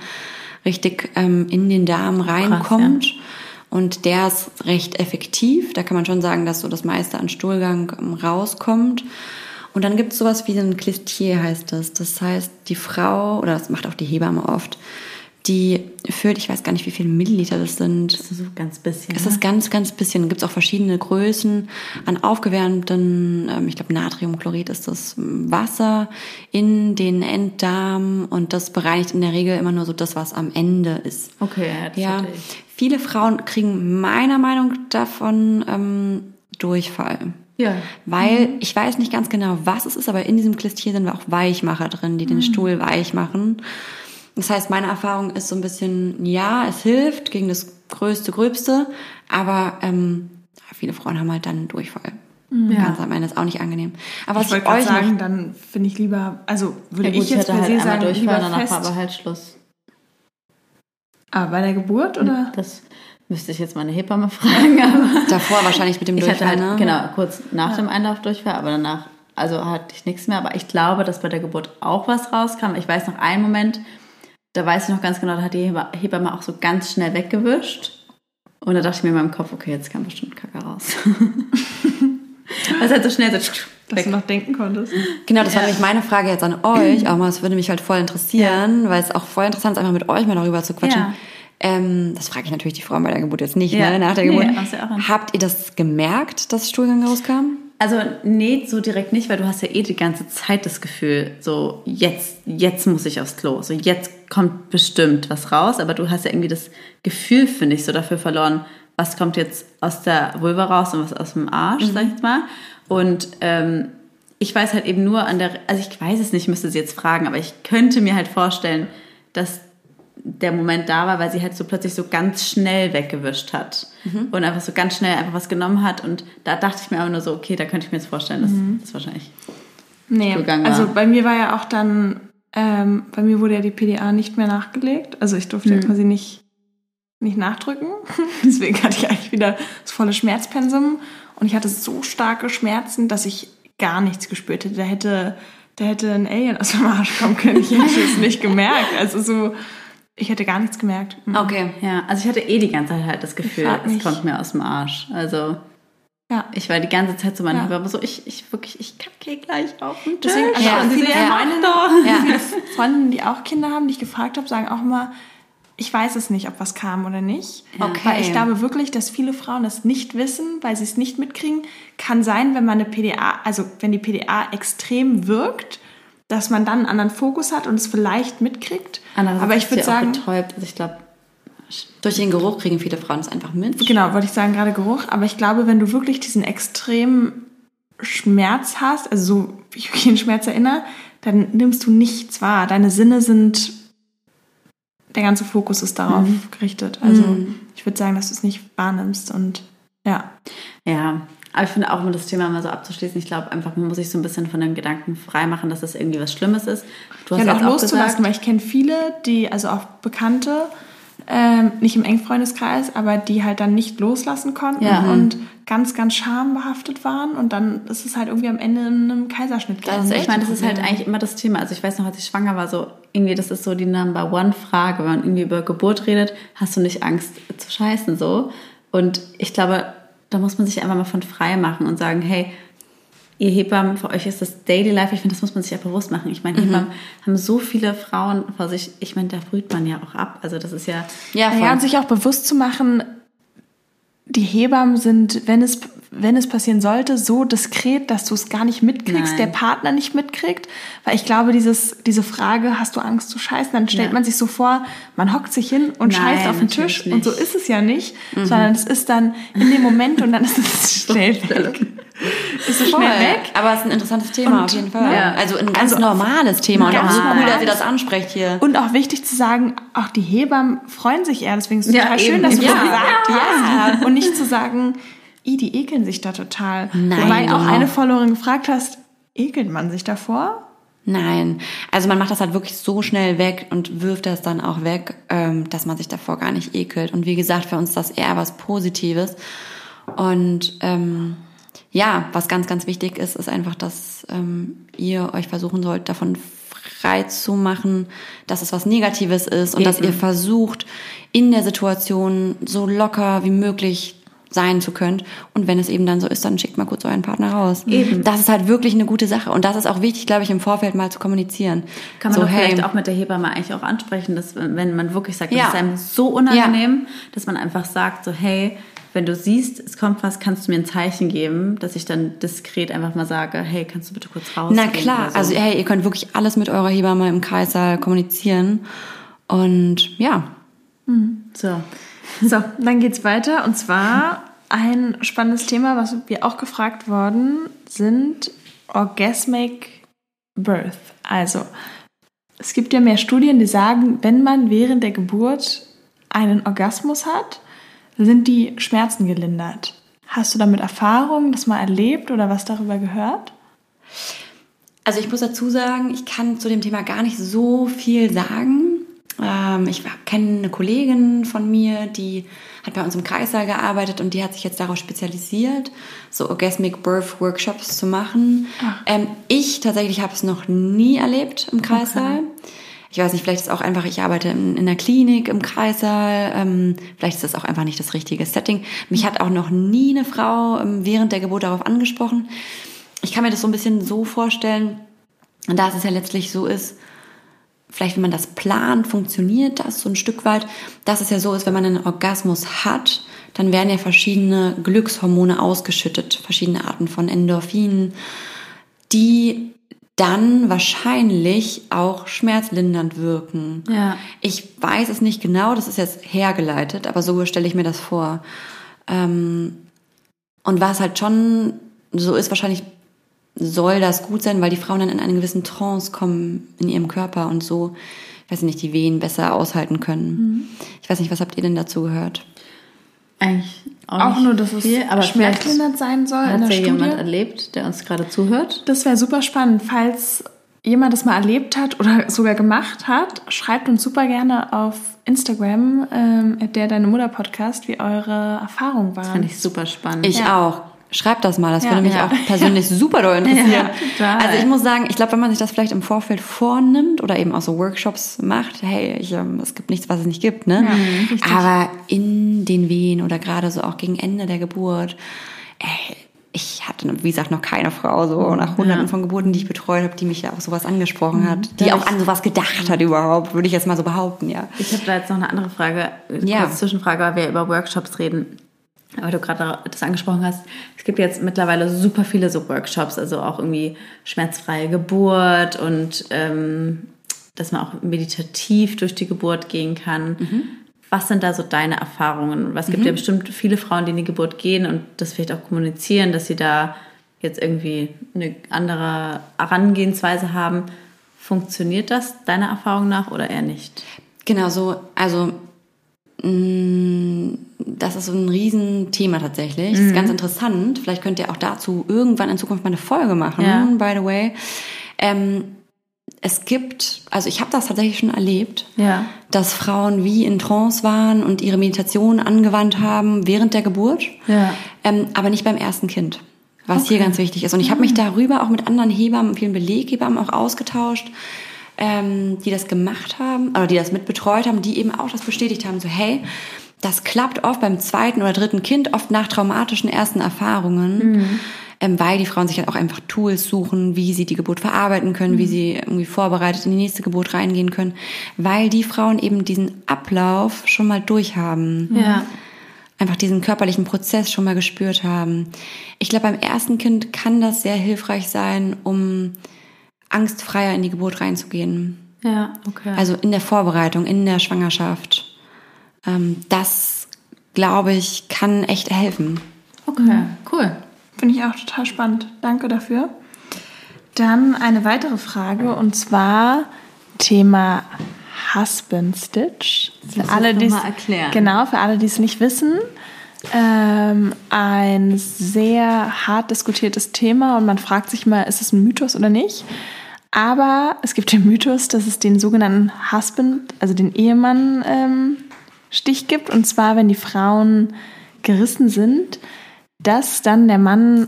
richtig ähm, in den Darm reinkommt. Krass, ja. Und der ist recht effektiv. Da kann man schon sagen, dass so das meiste an Stuhlgang ähm, rauskommt. Und dann gibt es sowas wie ein Klistier heißt das. Das heißt, die Frau, oder das macht auch die Hebamme oft, die füllt, ich weiß gar nicht, wie viele Milliliter das sind. Das ist so ganz bisschen. Es ist ne? ganz, ganz bisschen. Gibt es auch verschiedene Größen an aufgewärmten, ähm, ich glaube Natriumchlorid ist das Wasser in den Enddarm und das bereinigt in der Regel immer nur so das, was am Ende ist. Okay, ja. Das ja. Viele Frauen kriegen meiner Meinung davon ähm, Durchfall. Ja. Weil mhm. ich weiß nicht ganz genau, was es ist, aber in diesem Klistier sind auch Weichmacher drin, die den mhm. Stuhl weich machen. Das heißt, meine Erfahrung ist so ein bisschen, ja, es hilft gegen das Größte, Gröbste, aber ähm, viele Frauen haben halt dann Durchfall. Ja. Ganz am Ende ist auch nicht angenehm. Aber ich wollte euch sagen, dann finde ich lieber, also würde ja, gut, ich jetzt per halt se sagen, lieber danach fest. war aber halt Schluss. Ah, bei der Geburt oder? Das müsste ich jetzt meine Hebamme fragen. Aber Davor wahrscheinlich mit dem Durchfall, halt, ne? Genau, kurz nach ja. dem Einlaufdurchfall, aber danach, also hatte ich nichts mehr. Aber ich glaube, dass bei der Geburt auch was rauskam. Ich weiß noch einen Moment, da weiß ich noch ganz genau, da hat die Hebamme auch so ganz schnell weggewischt. Und da dachte ich mir in meinem Kopf, okay, jetzt kam bestimmt Kacke raus. Was halt so schnell so dass weg. du noch denken konntest. Genau, das war nämlich meine Frage jetzt an euch. Auch mal, es würde mich halt voll interessieren, ja. weil es auch voll interessant ist, einfach mit euch mal darüber zu quatschen. Ja. Ähm, das frage ich natürlich die Frauen bei der Geburt jetzt nicht, ja. ne? nach der Geburt. Nee, Habt ihr das gemerkt, dass Stuhlgang rauskam? Also nee, so direkt nicht, weil du hast ja eh die ganze Zeit das Gefühl, so jetzt, jetzt muss ich aufs Klo, so jetzt kommt bestimmt was raus, aber du hast ja irgendwie das Gefühl, finde ich, so dafür verloren, was kommt jetzt aus der Vulva raus und was aus dem Arsch, mhm. sag ich mal. Und ähm, ich weiß halt eben nur an der, also ich weiß es nicht, müsste sie jetzt fragen, aber ich könnte mir halt vorstellen, dass der Moment da war, weil sie halt so plötzlich so ganz schnell weggewischt hat mhm. und einfach so ganz schnell einfach was genommen hat und da dachte ich mir aber nur so, okay, da könnte ich mir jetzt vorstellen, dass mhm. das wahrscheinlich nee, war. Also bei mir war ja auch dann, ähm, bei mir wurde ja die PDA nicht mehr nachgelegt, also ich durfte mhm. ja quasi nicht nicht nachdrücken. Deswegen hatte ich eigentlich wieder das volle Schmerzpensum. Und ich hatte so starke Schmerzen, dass ich gar nichts gespürt hätte. Da hätte, da hätte ein Alien aus dem Arsch kommen können. Ich hätte es nicht gemerkt. Also so, ich hätte gar nichts gemerkt. Mhm. Okay, ja. Also ich hatte eh die ganze Zeit halt das Gefühl, es kommt mir aus dem Arsch. Also ja. Ich war die ganze Zeit so, meine ja. aber so, ich, ich wirklich, ich kacke gleich auf den Tisch. Deswegen, also ja, viele Freundinnen, ja. Freundinnen, die auch Kinder haben, die ich gefragt habe, sagen auch immer, ich weiß es nicht, ob was kam oder nicht. Okay. Weil ich glaube wirklich, dass viele Frauen das nicht wissen, weil sie es nicht mitkriegen. Kann sein, wenn man eine PDA, also wenn die PDA extrem wirkt, dass man dann einen anderen Fokus hat und es vielleicht mitkriegt. Aber ich würde sagen, betäubt. Also ich glaube, durch den Geruch kriegen viele Frauen es einfach mit. Genau, wollte ich sagen, gerade Geruch. Aber ich glaube, wenn du wirklich diesen extremen Schmerz hast, also so wie ich mich an Schmerz erinnere, dann nimmst du nichts wahr. Deine Sinne sind der ganze Fokus ist darauf mhm. gerichtet. Also mhm. ich würde sagen, dass du es nicht wahrnimmst und ja. Ja, aber ich finde auch, um das Thema mal so abzuschließen, ich glaube einfach, man muss sich so ein bisschen von den Gedanken freimachen, dass das irgendwie was Schlimmes ist. Du hast ja, auch loszulassen, weil ich kenne viele, die, also auch Bekannte, ähm, nicht im Engfreundeskreis, aber die halt dann nicht loslassen konnten ja. und ganz, ganz schambehaftet waren und dann ist es halt irgendwie am Ende in einem Kaiserschnitt also Ich meine, das ist halt eigentlich immer das Thema. Also ich weiß noch, als ich schwanger war, so irgendwie, das ist so die Number One Frage, wenn man irgendwie über Geburt redet, hast du nicht Angst zu scheißen so? Und ich glaube, da muss man sich einfach mal von frei machen und sagen, hey, ihr Hebammen, für euch ist das Daily Life, ich finde, das muss man sich ja bewusst machen. Ich meine, mhm. Hebammen haben so viele Frauen vor sich, ich meine, da brüht man ja auch ab. Also das ist ja... Ja, ja und sich auch bewusst zu machen, die Hebammen sind, wenn es, wenn es passieren sollte, so diskret, dass du es gar nicht mitkriegst, Nein. der Partner nicht mitkriegt. Weil ich glaube, dieses, diese Frage, hast du Angst zu scheißen, dann stellt ja. man sich so vor, man hockt sich hin und Nein, scheißt auf den Tisch. Nicht. Und so ist es ja nicht, mhm. sondern es ist dann in dem Moment und dann ist es schnell weg. ist es schnell weg. Aber es ist ein interessantes Thema und, auf jeden Fall. Ja. Also ein ganz also, normales Thema und auch so cool, dass ihr das ansprecht hier. Und auch wichtig zu sagen, auch die Hebammen freuen sich eher. Deswegen ist es ja, total eben. schön, dass du ja. das gesagt hast. Und nicht zu sagen, i, die ekeln sich da total. Nein, Wobei auch eine Followerin gefragt hast, ekelt man sich davor? Nein, also man macht das halt wirklich so schnell weg und wirft das dann auch weg, ähm, dass man sich davor gar nicht ekelt. Und wie gesagt, für uns ist das eher was Positives. Und ähm, ja, was ganz, ganz wichtig ist, ist einfach, dass ähm, ihr euch versuchen sollt, davon frei zu machen, dass es was Negatives ist und Eben. dass ihr versucht, in der Situation so locker wie möglich sein zu können. Und wenn es eben dann so ist, dann schickt mal kurz euren Partner raus. Eben. Das ist halt wirklich eine gute Sache. Und das ist auch wichtig, glaube ich, im Vorfeld mal zu kommunizieren. Kann man so, hey, vielleicht auch mit der Hebamme eigentlich auch ansprechen, dass wenn man wirklich sagt, ja. das ist einem so unangenehm, ja. dass man einfach sagt, so hey, wenn du siehst, es kommt was, kannst du mir ein Zeichen geben, dass ich dann diskret einfach mal sage, hey, kannst du bitte kurz raus? Na klar, so. also hey, ihr könnt wirklich alles mit eurer Hebamme im Kreissaal kommunizieren. Und ja. Mhm. So. So, dann geht's weiter. Und zwar ein spannendes Thema, was wir auch gefragt worden sind, Orgasmic Birth. Also, es gibt ja mehr Studien, die sagen, wenn man während der Geburt einen Orgasmus hat, sind die Schmerzen gelindert. Hast du damit Erfahrung, das mal erlebt oder was darüber gehört? Also ich muss dazu sagen, ich kann zu dem Thema gar nicht so viel sagen. Ähm, ich kenne eine Kollegin von mir, die hat bei uns im Kreissaal gearbeitet und die hat sich jetzt darauf spezialisiert, so Orgasmic Birth Workshops zu machen. Ähm, ich tatsächlich habe es noch nie erlebt im Kreissaal. Okay. Ich weiß nicht, vielleicht ist es auch einfach, ich arbeite in, in der Klinik im Kreissaal, ähm, vielleicht ist das auch einfach nicht das richtige Setting. Mich hat auch noch nie eine Frau ähm, während der Geburt darauf angesprochen. Ich kann mir das so ein bisschen so vorstellen, da es ja letztlich so ist, vielleicht wenn man das plant, funktioniert das so ein Stück weit, dass es ja so ist, wenn man einen Orgasmus hat, dann werden ja verschiedene Glückshormone ausgeschüttet, verschiedene Arten von Endorphinen, die dann wahrscheinlich auch schmerzlindernd wirken. Ja. Ich weiß es nicht genau, das ist jetzt hergeleitet, aber so stelle ich mir das vor. Ähm, und was halt schon so ist, wahrscheinlich soll das gut sein, weil die Frauen dann in einen gewissen Trance kommen in ihrem Körper und so, ich weiß nicht, die Wehen besser aushalten können. Mhm. Ich weiß nicht, was habt ihr denn dazu gehört? Eigentlich auch, auch nur, dass es viel, aber schmerzlindernd sein soll. Hat ja jemand erlebt, der uns gerade zuhört? Das wäre super spannend. Falls jemand das mal erlebt hat oder sogar gemacht hat, schreibt uns super gerne auf Instagram, ähm, der Deine Mutter Podcast, wie eure Erfahrungen waren. Das finde ich super spannend. Ich ja. auch. Schreibt das mal, das ja, würde mich ja. auch persönlich super doll interessieren. Ja, also ich muss sagen, ich glaube, wenn man sich das vielleicht im Vorfeld vornimmt oder eben auch so Workshops macht, hey, ich, ähm, es gibt nichts, was es nicht gibt, ne? Aber in den Wehen oder gerade so auch gegen Ende der Geburt, ey, ich hatte, wie gesagt, noch keine Frau so nach hunderten von Geburten, die ich betreut habe, die mich ja auch sowas angesprochen mhm. hat, die auch an sowas gedacht hat überhaupt, würde ich jetzt mal so behaupten, ja. Ich habe da jetzt noch eine andere Frage, ja. kurz Zwischenfrage, weil wir über Workshops reden weil du gerade das angesprochen hast, es gibt jetzt mittlerweile super viele so Workshops, also auch irgendwie schmerzfreie Geburt und ähm, dass man auch meditativ durch die Geburt gehen kann. Mhm. Was sind da so deine Erfahrungen? Was gibt mhm. ja bestimmt viele Frauen, die in die Geburt gehen und das vielleicht auch kommunizieren, dass sie da jetzt irgendwie eine andere Herangehensweise haben. Funktioniert das deiner Erfahrung nach oder eher nicht? Genau so. Also das ist so ein Riesenthema tatsächlich. Mhm. Das ist ganz interessant. Vielleicht könnt ihr auch dazu irgendwann in Zukunft mal eine Folge machen, ja. by the way. Ähm, es gibt, also ich habe das tatsächlich schon erlebt, ja. dass Frauen wie in Trance waren und ihre Meditation angewandt haben während der Geburt, ja. ähm, aber nicht beim ersten Kind, was okay. hier ganz wichtig ist. Und ich habe mich ah. darüber auch mit anderen Hebammen, vielen Beleghebammen auch ausgetauscht ähm, die das gemacht haben oder die das mitbetreut haben, die eben auch das bestätigt haben, so hey, das klappt oft beim zweiten oder dritten Kind, oft nach traumatischen ersten Erfahrungen. Mhm. Ähm, weil die Frauen sich halt auch einfach Tools suchen, wie sie die Geburt verarbeiten können, mhm. wie sie irgendwie vorbereitet in die nächste Geburt reingehen können, weil die Frauen eben diesen Ablauf schon mal durchhaben. Ja. Einfach diesen körperlichen Prozess schon mal gespürt haben. Ich glaube, beim ersten Kind kann das sehr hilfreich sein, um angstfreier in die Geburt reinzugehen. Ja, okay. Also in der Vorbereitung, in der Schwangerschaft. Ähm, das, glaube ich, kann echt helfen. Okay, cool. Finde ich auch total spannend. Danke dafür. Dann eine weitere Frage und zwar Thema Husband Stitch. Für das alle, die erklären. Genau, für alle, die es nicht wissen. Ähm, ein sehr hart diskutiertes Thema und man fragt sich mal, ist es ein Mythos oder nicht? Aber es gibt den Mythos, dass es den sogenannten Husband, also den Ehemann, ähm, Stich gibt. Und zwar, wenn die Frauen gerissen sind, dass dann der Mann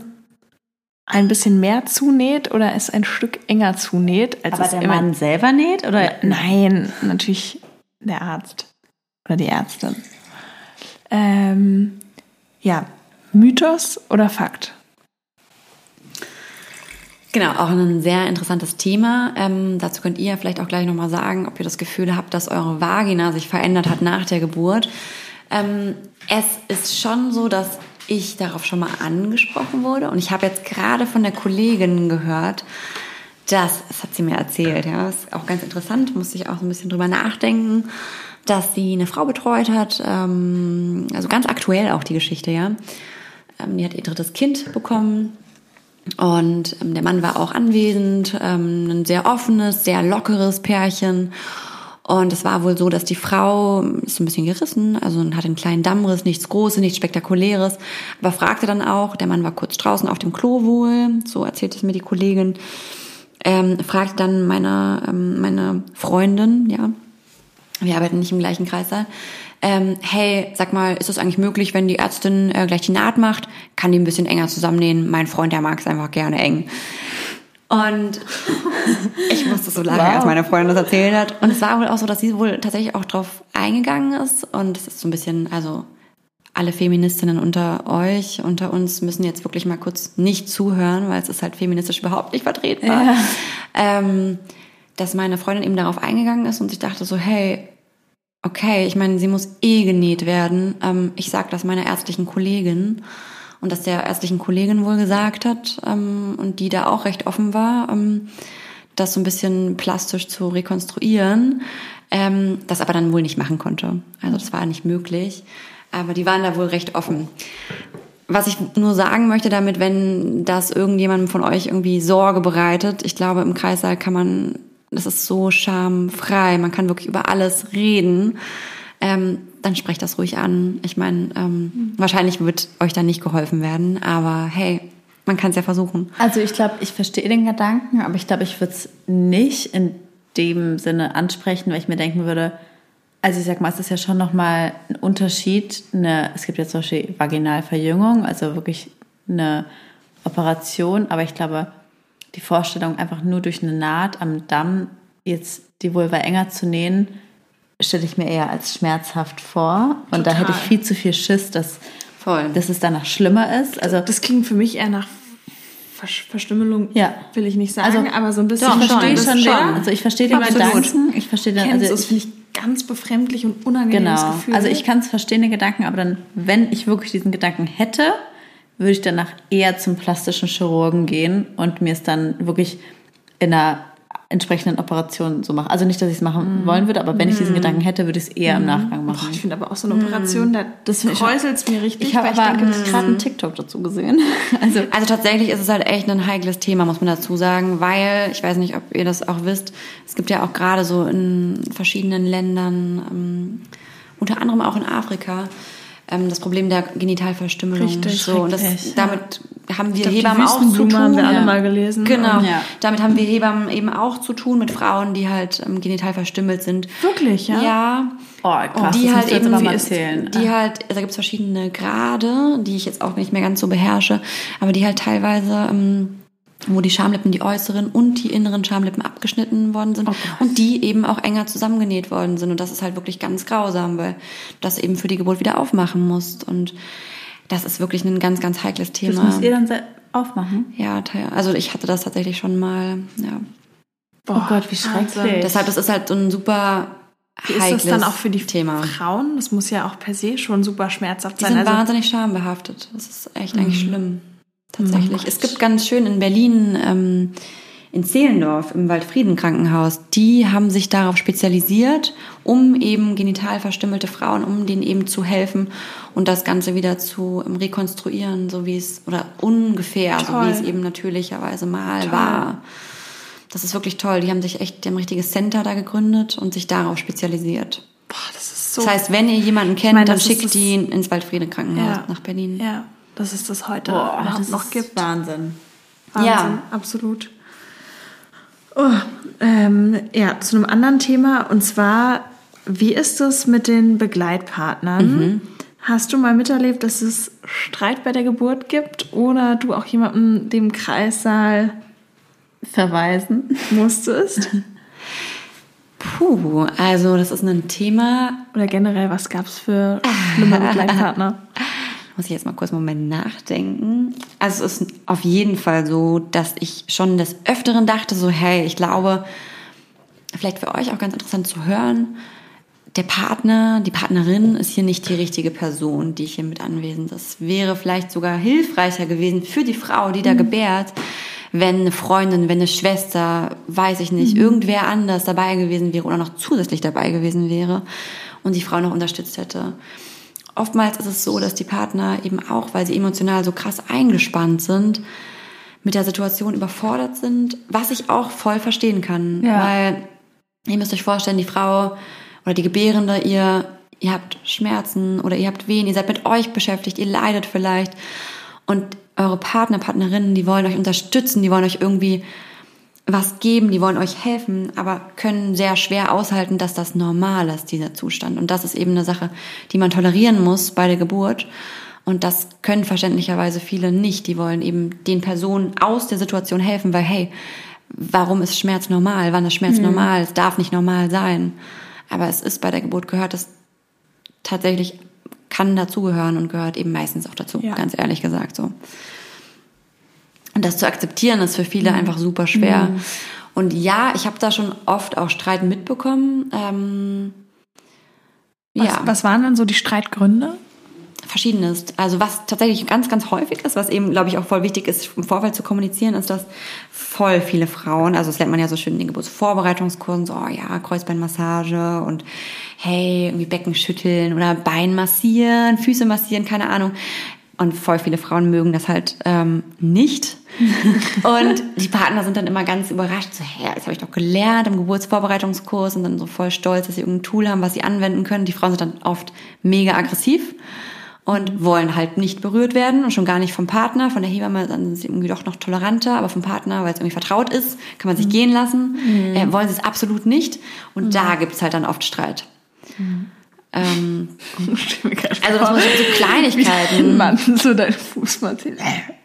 ein bisschen mehr zunäht oder es ein Stück enger zunäht. Als Aber der Mann selber näht? Oder? Nein, natürlich der Arzt oder die Ärztin. Ähm, ja, Mythos oder Fakt? Genau, auch ein sehr interessantes Thema. Ähm, dazu könnt ihr vielleicht auch gleich nochmal sagen, ob ihr das Gefühl habt, dass eure Vagina sich verändert hat nach der Geburt. Ähm, es ist schon so, dass ich darauf schon mal angesprochen wurde und ich habe jetzt gerade von der Kollegin gehört, dass, das hat sie mir erzählt, ja, ist auch ganz interessant, musste ich auch so ein bisschen drüber nachdenken, dass sie eine Frau betreut hat, ähm, also ganz aktuell auch die Geschichte, ja. Ähm, die hat ihr drittes Kind bekommen und ähm, der Mann war auch anwesend, ähm, ein sehr offenes, sehr lockeres Pärchen. Und es war wohl so, dass die Frau ist so ein bisschen gerissen, also hat einen kleinen Dammriss, nichts Großes, nichts Spektakuläres, aber fragte dann auch, der Mann war kurz draußen auf dem Klo wohl, so erzählt es mir die Kollegin, ähm, fragte dann meine, ähm, meine Freundin, ja, wir arbeiten nicht im gleichen Kreissaal, ähm, hey, sag mal, ist es eigentlich möglich, wenn die Ärztin äh, gleich die Naht macht, kann die ein bisschen enger zusammennähen? Mein Freund, der mag es einfach gerne eng. Und ich musste so lange, wow. als meine Freundin das erzählt hat. Und es war wohl auch so, dass sie wohl tatsächlich auch drauf eingegangen ist. Und es ist so ein bisschen, also alle Feministinnen unter euch, unter uns müssen jetzt wirklich mal kurz nicht zuhören, weil es ist halt feministisch überhaupt nicht vertretbar. Ja. Ähm, dass meine Freundin eben darauf eingegangen ist und ich dachte so, hey, okay, ich meine, sie muss eh genäht werden. Ähm, ich sag das meiner ärztlichen Kollegin und dass der ärztlichen Kollegin wohl gesagt hat ähm, und die da auch recht offen war, ähm, das so ein bisschen plastisch zu rekonstruieren, ähm, das aber dann wohl nicht machen konnte. Also das war nicht möglich. Aber die waren da wohl recht offen. Was ich nur sagen möchte damit, wenn das irgendjemandem von euch irgendwie Sorge bereitet, ich glaube, im Kreissaal kann man das ist so schamfrei, man kann wirklich über alles reden, ähm, dann sprecht das ruhig an. Ich meine, ähm, wahrscheinlich wird euch dann nicht geholfen werden, aber hey, man kann es ja versuchen. Also ich glaube, ich verstehe den Gedanken, aber ich glaube, ich würde es nicht in dem Sinne ansprechen, weil ich mir denken würde, also ich sag mal, es ist ja schon nochmal ein Unterschied. Eine, es gibt ja zum Beispiel Vaginalverjüngung, also wirklich eine Operation, aber ich glaube, die Vorstellung, einfach nur durch eine Naht am Damm jetzt die Vulva enger zu nähen, stelle ich mir eher als schmerzhaft vor. Und Total. da hätte ich viel zu viel Schiss, dass, Voll. dass es danach schlimmer ist. Also, das klingt für mich eher nach Verstümmelung ja. will ich nicht sagen, also, aber so ein bisschen. Doch, ich verstehe schon, schon. Den, also ich verstehe den Gedanken. Ich verstehe den, also das finde ich ganz befremdlich und unangenehmes genau. Gefühl. Also ich kann es verstehen, den Gedanken, aber dann, wenn ich wirklich diesen Gedanken hätte, würde ich danach eher zum plastischen Chirurgen gehen und mir es dann wirklich in einer entsprechenden Operation so machen. Also nicht, dass ich es machen mm. wollen würde, aber wenn ich diesen mm. Gedanken hätte, würde ich es eher mm. im Nachgang machen. Boah, ich finde aber auch so eine Operation, da, das kräuselt mir richtig. Ich habe aber gerade einen TikTok dazu gesehen. Also, also tatsächlich ist es halt echt ein heikles Thema, muss man dazu sagen, weil, ich weiß nicht, ob ihr das auch wisst, es gibt ja auch gerade so in verschiedenen Ländern, ähm, unter anderem auch in Afrika, ähm, das Problem der Genitalverstümmelung. Richtig, so, und das, damit haben wir glaub, Hebammen auch zu tun. haben wir alle mal gelesen. Genau. Ja. Damit haben wir Hebammen eben auch zu tun mit Frauen, die halt ähm, genital verstümmelt sind. Wirklich, ja? Ja. Oh, krass, die das halt eben mal erzählen. Die halt, da gibt's verschiedene Grade, die ich jetzt auch nicht mehr ganz so beherrsche, aber die halt teilweise ähm, wo die Schamlippen, die äußeren und die inneren Schamlippen abgeschnitten worden sind oh und die eben auch enger zusammengenäht worden sind. Und das ist halt wirklich ganz grausam, weil das eben für die Geburt wieder aufmachen musst. Und das ist wirklich ein ganz, ganz heikles Thema. Das müsst ihr dann aufmachen? Ja, also ich hatte das tatsächlich schon mal, ja. Boah, oh Gott, wie schrecklich. Deshalb, das ist halt so ein super wie ist das dann auch für die Thema. Frauen? Das muss ja auch per se schon super schmerzhaft sein. Die sind also wahnsinnig schambehaftet. Das ist echt mhm. eigentlich schlimm tatsächlich. Oh es gibt ganz schön in Berlin, ähm, in Zehlendorf im Waldfrieden Krankenhaus, die haben sich darauf spezialisiert, um eben genital verstümmelte Frauen, um denen eben zu helfen und das Ganze wieder zu ähm, rekonstruieren, so wie es, oder ungefähr, toll. so wie es eben natürlicherweise mal toll. war. Das ist wirklich toll. Die haben sich echt, die haben ein richtiges Center da gegründet und sich darauf spezialisiert. Boah, das ist so. Das heißt, wenn ihr jemanden kennt, meine, dann schickt die ins Waldfriede Krankenhaus ja. nach Berlin. Ja dass es das heute Boah, überhaupt das noch gibt. Wahnsinn. Wahnsinn, ja. absolut. Oh, ähm, ja, zu einem anderen Thema und zwar, wie ist es mit den Begleitpartnern? Mhm. Hast du mal miterlebt, dass es Streit bei der Geburt gibt oder du auch jemanden dem Kreissaal verweisen musstest? Puh, also das ist ein Thema. Oder generell, was gab es für schlimme Begleitpartner? Muss ich jetzt mal kurz einen Moment nachdenken. Also es ist auf jeden Fall so, dass ich schon des Öfteren dachte, so hey, ich glaube, vielleicht für euch auch ganz interessant zu hören, der Partner, die Partnerin ist hier nicht die richtige Person, die hier mit anwesend ist. Wäre vielleicht sogar hilfreicher gewesen für die Frau, die da mhm. gebärt, wenn eine Freundin, wenn eine Schwester, weiß ich nicht, mhm. irgendwer anders dabei gewesen wäre oder noch zusätzlich dabei gewesen wäre und die Frau noch unterstützt hätte oftmals ist es so, dass die Partner eben auch, weil sie emotional so krass eingespannt sind, mit der Situation überfordert sind, was ich auch voll verstehen kann. Ja. Weil ihr müsst euch vorstellen, die Frau oder die Gebärende, ihr, ihr habt Schmerzen oder ihr habt Wehen, ihr seid mit euch beschäftigt, ihr leidet vielleicht und eure Partner, Partnerinnen, die wollen euch unterstützen, die wollen euch irgendwie was geben, die wollen euch helfen, aber können sehr schwer aushalten, dass das normal ist, dieser Zustand. Und das ist eben eine Sache, die man tolerieren muss bei der Geburt. Und das können verständlicherweise viele nicht. Die wollen eben den Personen aus der Situation helfen, weil hey, warum ist Schmerz normal? Wann ist Schmerz mhm. normal? Es darf nicht normal sein. Aber es ist bei der Geburt gehört es tatsächlich kann dazugehören und gehört eben meistens auch dazu, ja. ganz ehrlich gesagt so. Und das zu akzeptieren ist für viele mhm. einfach super schwer. Mhm. Und ja, ich habe da schon oft auch Streit mitbekommen. Ähm, was, ja. was waren dann so die Streitgründe? Verschiedenes. Also was tatsächlich ganz, ganz häufig ist, was eben, glaube ich, auch voll wichtig ist, im Vorfeld zu kommunizieren, ist, dass voll viele Frauen, also das lernt man ja so schön in den Geburtsvorbereitungskursen, so, oh ja, Kreuzbeinmassage und hey, irgendwie Becken schütteln oder Bein massieren, Füße massieren, keine Ahnung. Und voll viele Frauen mögen das halt ähm, nicht. und die Partner sind dann immer ganz überrascht, so, hä, das habe ich doch gelernt im Geburtsvorbereitungskurs und dann so voll stolz, dass sie irgendein Tool haben, was sie anwenden können. Die Frauen sind dann oft mega aggressiv und wollen halt nicht berührt werden und schon gar nicht vom Partner. Von der Hebamme sind sie irgendwie doch noch toleranter, aber vom Partner, weil es irgendwie vertraut ist, kann man sich mhm. gehen lassen. Mhm. Äh, wollen sie es absolut nicht. Und mhm. da gibt es halt dann oft Streit. Ähm, also das muss so Kleinigkeiten. Mann, so dein Fuß mal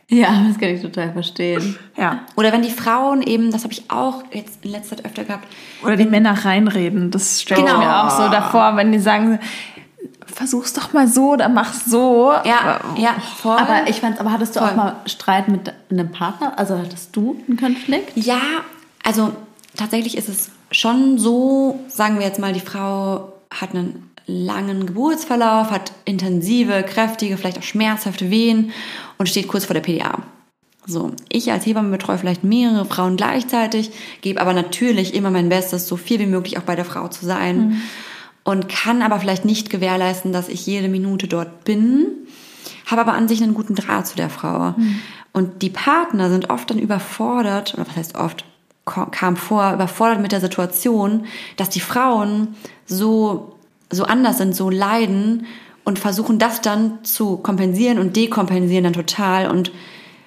Ja, das kann ich total verstehen. Ja. Oder wenn die Frauen eben, das habe ich auch jetzt in letzter Zeit öfter gehabt. Oder die Männer reinreden, das stelle genau. ich mir auch so davor, wenn die sagen, versuch's doch mal so oder mach's so. Ja, ja, voll. Aber ich fand, aber hattest du voll. auch mal Streit mit einem Partner? Also hattest du einen Konflikt? Ja, also tatsächlich ist es schon so, sagen wir jetzt mal, die Frau hat einen langen Geburtsverlauf, hat intensive, kräftige, vielleicht auch schmerzhafte Wehen und steht kurz vor der PDA. So, ich als Hebamme betreue vielleicht mehrere Frauen gleichzeitig, gebe aber natürlich immer mein Bestes, so viel wie möglich auch bei der Frau zu sein. Mhm und kann aber vielleicht nicht gewährleisten, dass ich jede Minute dort bin, habe aber an sich einen guten Draht zu der Frau. Mhm. Und die Partner sind oft dann überfordert, oder was heißt oft, kam vor, überfordert mit der Situation, dass die Frauen so, so anders sind, so leiden und versuchen das dann zu kompensieren und dekompensieren dann total und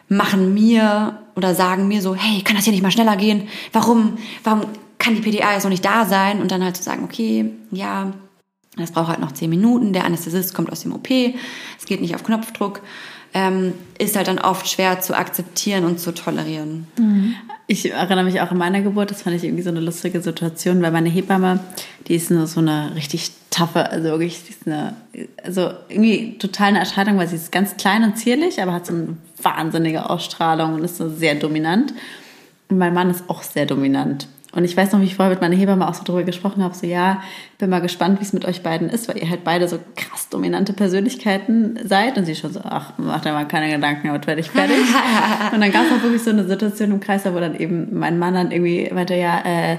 machen mir oder sagen mir so, hey, kann das hier nicht mal schneller gehen? Warum, warum kann die PDA jetzt noch nicht da sein? Und dann halt zu sagen, okay, ja, das braucht halt noch zehn Minuten, der Anästhesist kommt aus dem OP, es geht nicht auf Knopfdruck, ähm, ist halt dann oft schwer zu akzeptieren und zu tolerieren. Mhm. Ich erinnere mich auch an meiner Geburt, das fand ich irgendwie so eine lustige Situation, weil meine Hebamme, die ist nur so eine richtig taffe, also wirklich, die ist eine, also irgendwie total eine Erscheinung, weil sie ist ganz klein und zierlich, aber hat so eine wahnsinnige Ausstrahlung und ist so sehr dominant. Und mein Mann ist auch sehr dominant. Und ich weiß noch, wie ich vorher mit meiner Hebamme auch so drüber gesprochen habe, so ja, bin mal gespannt, wie es mit euch beiden ist, weil ihr halt beide so krass dominante Persönlichkeiten seid. Und sie schon so, ach, mach dir mal keine Gedanken, aber werde ich fertig. und dann gab es auch wirklich so eine Situation im Kreis, wo dann eben mein Mann dann irgendwie meinte, ja, äh,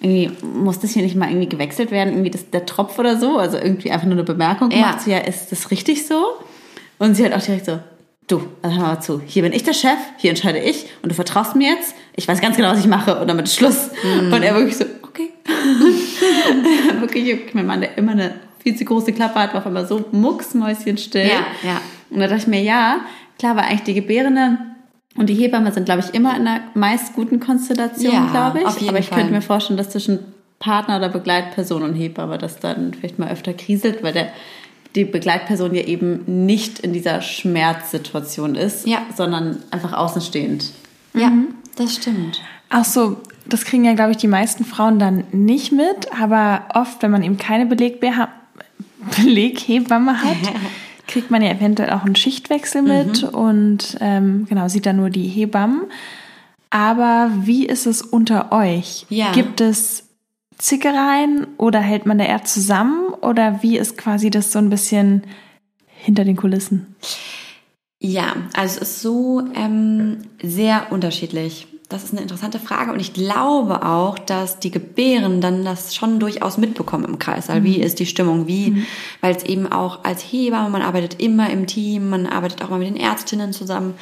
irgendwie muss das hier nicht mal irgendwie gewechselt werden, irgendwie das, der Tropf oder so. Also irgendwie einfach nur eine Bemerkung gemacht, ja. so, ja, ist das richtig so? Und sie hat auch direkt so, du, also hör mal zu, hier bin ich der Chef, hier entscheide ich und du vertraust mir jetzt, ich weiß ganz genau, was ich mache und damit ist Schluss. Mhm. Und er wirklich so, okay. wirklich, mein Mann, der immer eine viel zu große Klappe hat, war auf einmal so mucksmäuschenstill. Ja, ja. Und da dachte ich mir, ja, klar war eigentlich die Gebärende und die Hebamme sind, glaube ich, immer in einer meist guten Konstellation, ja, glaube ich. Auf jeden Aber ich Fall. könnte mir vorstellen, dass zwischen Partner oder Begleitperson und Hebamme das dann vielleicht mal öfter kriselt, weil der die Begleitperson ja eben nicht in dieser Schmerzsituation ist, ja. sondern einfach außenstehend. Ja, mhm. das stimmt. Ach so, das kriegen ja, glaube ich, die meisten Frauen dann nicht mit, aber oft, wenn man eben keine Belegbeha Beleghebamme hat, kriegt man ja eventuell auch einen Schichtwechsel mit mhm. und ähm, genau, sieht dann nur die Hebammen. Aber wie ist es unter euch? Ja. Gibt es Zickereien oder hält man da eher zusammen oder wie ist quasi das so ein bisschen hinter den Kulissen? Ja, also es ist so ähm, sehr unterschiedlich. das ist eine interessante Frage und ich glaube auch, dass die Gebärenden das schon durchaus mitbekommen im Kreißsaal. Mhm. Wie ist die Stimmung? Wie, mhm. weil es eben auch als Hebamme, man arbeitet immer im Team, man arbeitet auch mal mit den Ärztinnen zusammen.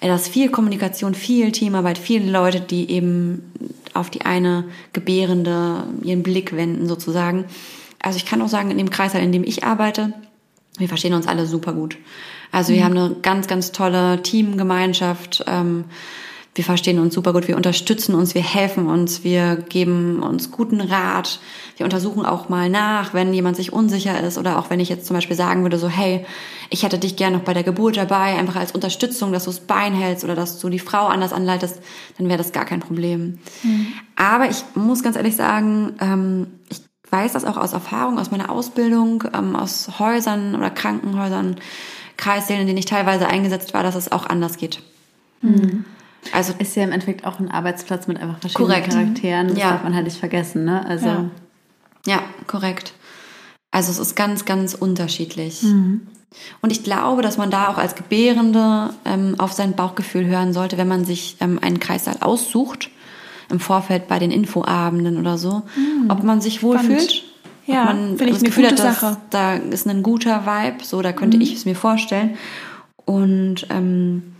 Äh, das ist viel Kommunikation, viel Teamarbeit, viele Leute, die eben auf die eine Gebärende ihren Blick wenden sozusagen. Also ich kann auch sagen, in dem Kreißsaal, in dem ich arbeite, wir verstehen uns alle super gut. Also wir mhm. haben eine ganz, ganz tolle Teamgemeinschaft. Ähm, wir verstehen uns super gut, wir unterstützen uns, wir helfen uns, wir geben uns guten Rat, wir untersuchen auch mal nach, wenn jemand sich unsicher ist oder auch wenn ich jetzt zum Beispiel sagen würde, so hey, ich hätte dich gerne noch bei der Geburt dabei, einfach als Unterstützung, dass du das Bein hältst oder dass du die Frau anders anleitest, dann wäre das gar kein Problem. Mhm. Aber ich muss ganz ehrlich sagen, ähm, ich weiß das auch aus Erfahrung, aus meiner Ausbildung, ähm, aus Häusern oder Krankenhäusern, Kreissälen, in denen ich teilweise eingesetzt war, dass es auch anders geht. Mhm. Also ist ja im Endeffekt auch ein Arbeitsplatz mit einfach verschiedenen korrekt. Charakteren. Das ja. darf man halt nicht vergessen, ne? Also ja. ja, korrekt. Also es ist ganz, ganz unterschiedlich. Mhm. Und ich glaube, dass man da auch als Gebärende ähm, auf sein Bauchgefühl hören sollte, wenn man sich ähm, einen Kreissaal aussucht, im Vorfeld bei den Infoabenden oder so, mhm. ob man sich wohlfühlt. Ja, ob man das Gefühl hat, dass, Sache. da ist ein guter Vibe, so da könnte mhm. ich es mir vorstellen. Und ähm,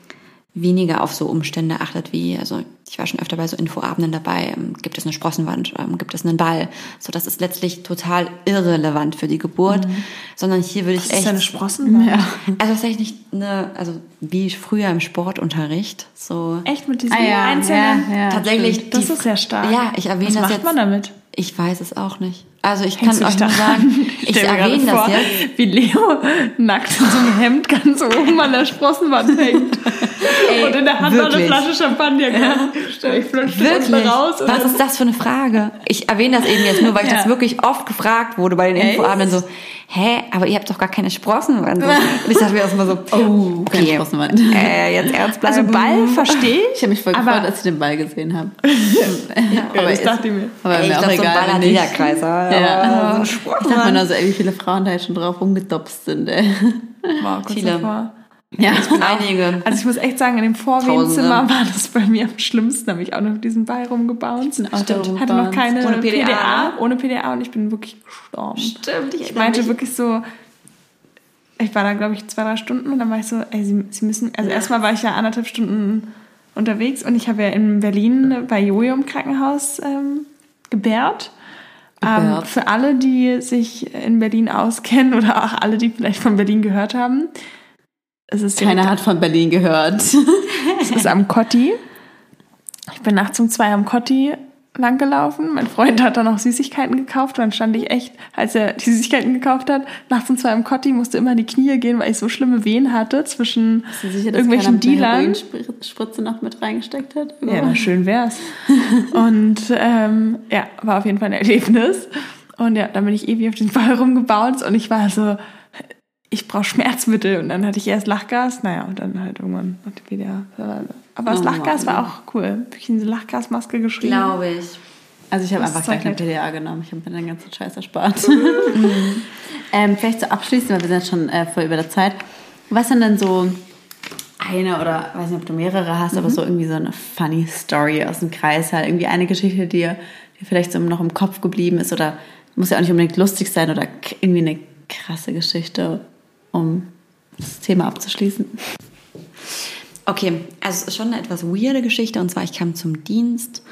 weniger auf so Umstände achtet wie, also ich war schon öfter bei so Infoabenden dabei, ähm, gibt es eine Sprossenwand, ähm, gibt es einen Ball, so das ist letztlich total irrelevant für die Geburt, mhm. sondern hier würde ich Was echt... Ist eine Sprossenwand? Ja. Also tatsächlich eine, also wie früher im Sportunterricht, so... Echt mit diesen ah, ja, einzelnen? Ja, ja, tatsächlich. Das die, ist sehr stark. Ja, ich erwähne Was das macht jetzt. man damit? Ich weiß es auch nicht. Also ich Hängst kann euch nur sagen, ich erwähne das vor, jetzt. Wie Leo nackt in so einem Hemd ganz oben an der Sprossenwand hängt. Ey, und in der Hand noch eine Flasche Champagner. Ja. Ich wirklich? raus. Was ist das für eine Frage? Ich erwähne das eben jetzt nur, weil ich ja. das wirklich oft gefragt wurde bei den Infoabenden so, hä, aber ihr habt doch gar keine Sprossenwand. Und ich dachte mir erstmal so, oh, okay. Keine Sprossenwand. Äh, jetzt ernst bleiben. Also Ball verstehe ich. Ich habe mich voll gefreut, als ich den Ball gesehen habe. ja, aber ich dachte mir. Aber ey, mir ich auch egal, so ein Ball Niederkreiser. Ja. So ich dachte mir nur so, ey, wie viele Frauen da jetzt schon drauf rumgedopst sind, ey. Wow, viele. Davor. Ja, einige. Also ich muss echt sagen, in dem Vorwehenzimmer war das bei mir am schlimmsten. Da habe ich auch noch mit diesem Ball rumgebounced. Stimmt. Hatte noch keine ohne PDA. PDA. Ohne PDA und ich bin wirklich gestorben. Stimmt. Ich, ich meinte mich. wirklich so, ich war da glaube ich zwei, drei Stunden und dann war ich so, ey, sie, sie müssen, also ja. erstmal war ich ja anderthalb Stunden unterwegs und ich habe ja in Berlin bei Jojo im Krankenhaus ähm, gebärt. Ähm, für alle, die sich in Berlin auskennen oder auch alle, die vielleicht von Berlin gehört haben, es ist Keiner hat von Berlin gehört. es ist am Kotti. Ich bin nachts um zwei am Kotti langgelaufen. Mein Freund hat dann auch Süßigkeiten gekauft. Dann stand ich echt, als er die Süßigkeiten gekauft hat, nachts um zwei am Kotti, musste immer in die Knie gehen, weil ich so schlimme Wehen hatte zwischen sicher, irgendwelchen Dealern. Spritze noch mit reingesteckt hat. Ja, na, schön wär's. Und ähm, ja, war auf jeden Fall ein Erlebnis. Und ja, dann bin ich ewig auf den Ball rumgebaut und ich war so, ich brauche Schmerzmittel und dann hatte ich erst Lachgas, naja, und dann halt irgendwann wieder. Aber das oh, Lachgas war auch cool. Habe ich eine Lachgasmaske geschrieben? Glaube ich. Also ich habe einfach gleich eine PDA genommen. Ich habe mir den ganzen Scheiß erspart. Mhm. ähm, vielleicht so abschließend, weil wir sind jetzt schon äh, voll über der Zeit. Was sind denn so eine oder weiß nicht, ob du mehrere hast, mhm. aber so irgendwie so eine funny Story aus dem Kreis halt. Irgendwie eine Geschichte, die dir vielleicht so noch im Kopf geblieben ist oder muss ja auch nicht unbedingt lustig sein oder irgendwie eine krasse Geschichte um das Thema abzuschließen. Okay, also es ist schon eine etwas weirde Geschichte. Und zwar, ich kam zum Dienst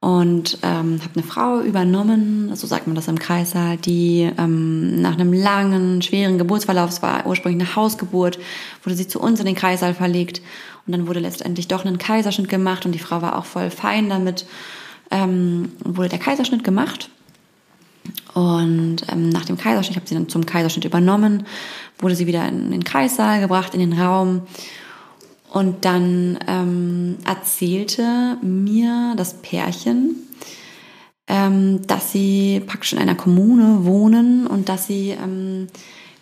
und ähm, habe eine Frau übernommen, so sagt man das im Kreissaal, die ähm, nach einem langen, schweren Geburtsverlauf, es war ursprünglich eine Hausgeburt, wurde sie zu uns in den Kreissaal verlegt und dann wurde letztendlich doch ein Kaiserschnitt gemacht und die Frau war auch voll fein damit. Ähm, wurde der Kaiserschnitt gemacht und ähm, nach dem Kaiserschnitt, ich habe sie dann zum Kaiserschnitt übernommen, wurde sie wieder in den Kreissaal gebracht, in den Raum. Und dann ähm, erzählte mir das Pärchen, ähm, dass sie praktisch in einer Kommune wohnen und dass sie ähm,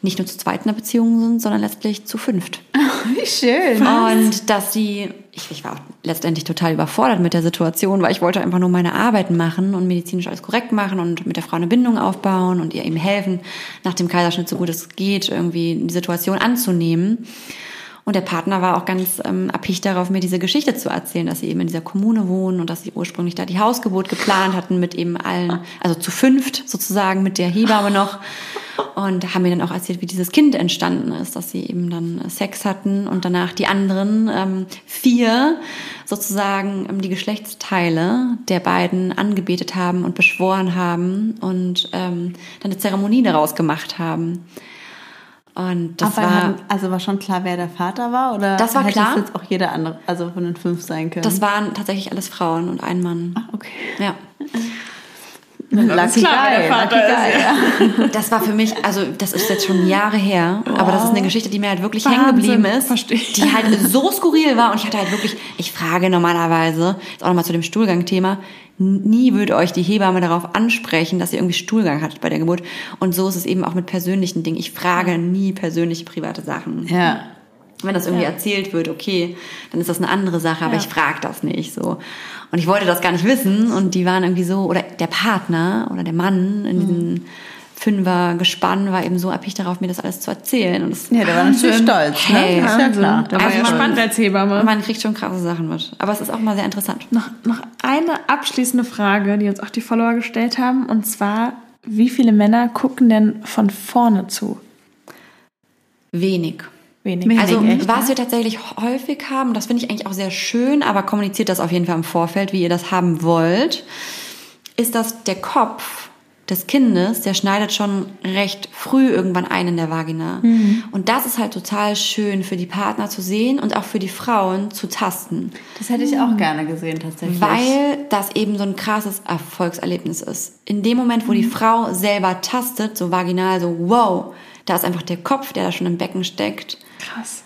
nicht nur zu zweit in der Beziehung sind, sondern letztlich zu fünft. Wie schön. Und dass sie, ich, ich war auch letztendlich total überfordert mit der Situation, weil ich wollte einfach nur meine Arbeit machen und medizinisch alles korrekt machen und mit der Frau eine Bindung aufbauen und ihr eben helfen, nach dem Kaiserschnitt so gut es geht, irgendwie die Situation anzunehmen. Und der Partner war auch ganz ähm, erpicht darauf, mir diese Geschichte zu erzählen, dass sie eben in dieser Kommune wohnen und dass sie ursprünglich da die Hausgeburt geplant hatten mit eben allen, also zu fünft sozusagen mit der Hebamme noch. Und haben mir dann auch erzählt, wie dieses Kind entstanden ist, dass sie eben dann Sex hatten und danach die anderen ähm, vier sozusagen ähm, die Geschlechtsteile der beiden angebetet haben und beschworen haben und ähm, dann eine Zeremonie daraus gemacht haben. Und das Aber war, haben- also war schon klar, wer der Vater war? Oder Das war hätte klar. es jetzt auch jeder andere, also von den fünf sein können? das waren tatsächlich alles Frauen und ein Mann. okay. Ja. Lucky klar, Guy, Lucky Guy, ja. Das war für mich, also das ist jetzt schon Jahre her, aber das ist eine Geschichte, die mir halt wirklich hängen geblieben ist, verstehe die halt so skurril war und ich hatte halt wirklich, ich frage normalerweise, jetzt auch nochmal zu dem Stuhlgang-Thema, nie würde euch die Hebamme darauf ansprechen, dass ihr irgendwie Stuhlgang hattet bei der Geburt und so ist es eben auch mit persönlichen Dingen. Ich frage nie persönliche private Sachen. Ja. Wenn das irgendwie erzählt wird, okay, dann ist das eine andere Sache, aber Ja. ich frage das nicht so. Und ich wollte das gar nicht wissen und die waren irgendwie so, oder der Partner oder der Mann in diesem Fünfer Gespann war eben so abhängig darauf, mir das alles zu erzählen. Und das, Ja, der war natürlich stolz, Hey. ne? Ist ja klar. Der war Also ja spannend als Hebamme. man kriegt schon krasse Sachen mit. Aber es ist auch mal sehr interessant. Noch, noch eine abschließende Frage, die uns auch die Follower gestellt haben. Und zwar, wie viele Männer gucken denn von vorne zu? Wenig. Wenig. Wenig. Also echt, was wir tatsächlich häufig haben, das finde ich eigentlich auch sehr schön, aber kommuniziert das auf jeden Fall im Vorfeld, wie ihr das haben wollt, ist, dass der Kopf des Kindes, der schneidet schon recht früh irgendwann ein in der Vagina. Und das ist halt total schön für die Partner zu sehen und auch für die Frauen zu tasten. Das hätte ich auch gerne gesehen, tatsächlich. Weil das eben so ein krasses Erfolgserlebnis ist. In dem Moment, wo die Frau selber tastet, so vaginal, so wow, da ist einfach der Kopf, der da schon im Becken steckt. Krass.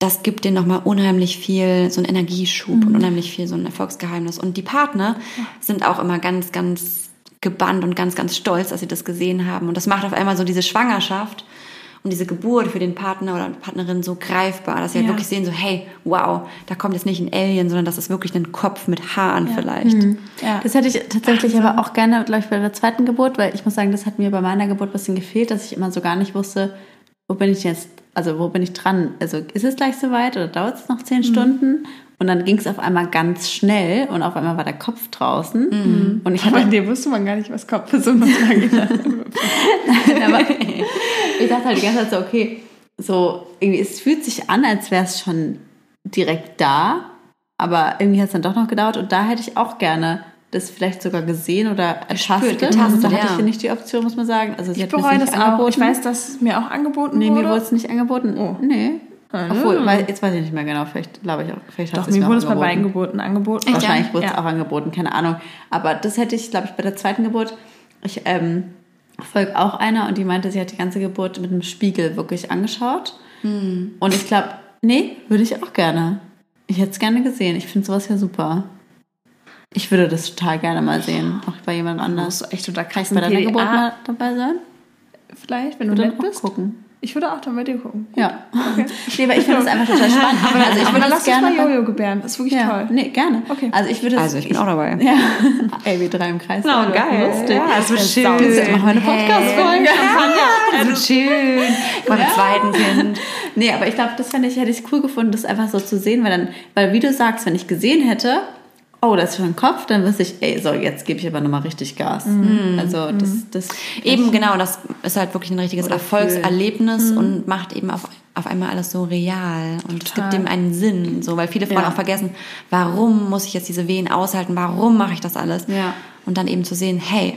Das gibt denen nochmal unheimlich viel, so einen Energieschub Mhm. und unheimlich viel, so ein Erfolgsgeheimnis. Und die Partner sind auch immer ganz, ganz gebannt und ganz, ganz stolz, dass sie das gesehen haben. Und das macht auf einmal so diese Schwangerschaft und diese Geburt für den Partner oder Partnerin so greifbar, dass sie halt Ja. wirklich sehen, so hey, wow, da kommt jetzt nicht ein Alien, sondern das ist wirklich ein Kopf mit Haaren vielleicht. Ja. Das hätte ich tatsächlich aber auch gerne, glaube ich, bei der zweiten Geburt, weil ich muss sagen, das hat mir bei meiner Geburt ein bisschen gefehlt, dass ich immer so gar nicht wusste, wo bin ich jetzt, also wo bin ich dran? Also ist es gleich soweit oder dauert es noch zehn Mhm. Stunden? Und dann ging es auf einmal ganz schnell und auf einmal war der Kopf draußen. Mhm. Und ich Aber hatte bei dir wusste man gar nicht, was kommt für so eine Vagina. aber ich dachte halt die ganze Zeit so, okay, so irgendwie, es fühlt sich an, als wäre es schon direkt da, aber irgendwie hat es dann doch noch gedauert und da hätte ich auch gerne das vielleicht sogar gesehen oder ertastet. getastet, also da hatte ja. ich ja nicht die Option, muss man sagen. Also Ich bereue das auch. angeboten. Ich weiß, dass es mir auch angeboten Nee, wurde. mir wurde es nicht angeboten. Oh. Nee. Ah. Obwohl, weil, jetzt weiß ich nicht mehr genau, vielleicht glaube ich auch, vielleicht hat Doch, es mir wurde es bei auch beiden angeboten. Geburten angeboten. Wahrscheinlich wurde es Ja. auch angeboten, keine Ahnung. Aber das hätte ich, glaube ich, bei der zweiten Geburt. Ich ähm, folge auch einer und die meinte, sie hat die ganze Geburt mit einem Spiegel wirklich angeschaut. Hm. Und ich glaube, nee, würde ich auch gerne. Ich hätte es gerne gesehen. Ich finde sowas ja super. Ich würde das total gerne mal sehen, auch bei jemand Da anders. musst du echt unter Bei krassen deiner Geburt PDA mal dabei sein? vielleicht, wenn du nett bist. gucken. Ich würde auch dann bei dir gucken. Ja. Nee, aber ich finde das einfach total spannend. Also ich Aber würde dann das gerne mal Jojo gebären. Das ist wirklich Ja, toll. nee, gerne. Okay. Also ich würde Also ich bin auch dabei. Ja. Ey, wir drei im Kreis. Na, das geil. Lustig. Ja, es wird Das schön. ist- Machen wir eine Podcast-Folge. Ja, das wird schön. Beim zweiten Kind. Nee, aber ich glaube, das fände ich, hätte ich cool gefunden, das einfach so zu sehen, weil dann, weil wie du sagst, wenn ich gesehen hätte, oh, das ist schon ein Kopf, dann wüsste ich, ey, so, jetzt gebe ich aber nochmal richtig Gas. Also das, das Eben genau, das ist halt wirklich ein richtiges Erfolgserlebnis und macht eben auf, auf einmal alles so real und es gibt Total. dem einen Sinn, so weil viele Frauen Ja. auch vergessen, warum muss ich jetzt diese Wehen aushalten, warum mache ich das alles? Ja. Und dann eben zu sehen, hey,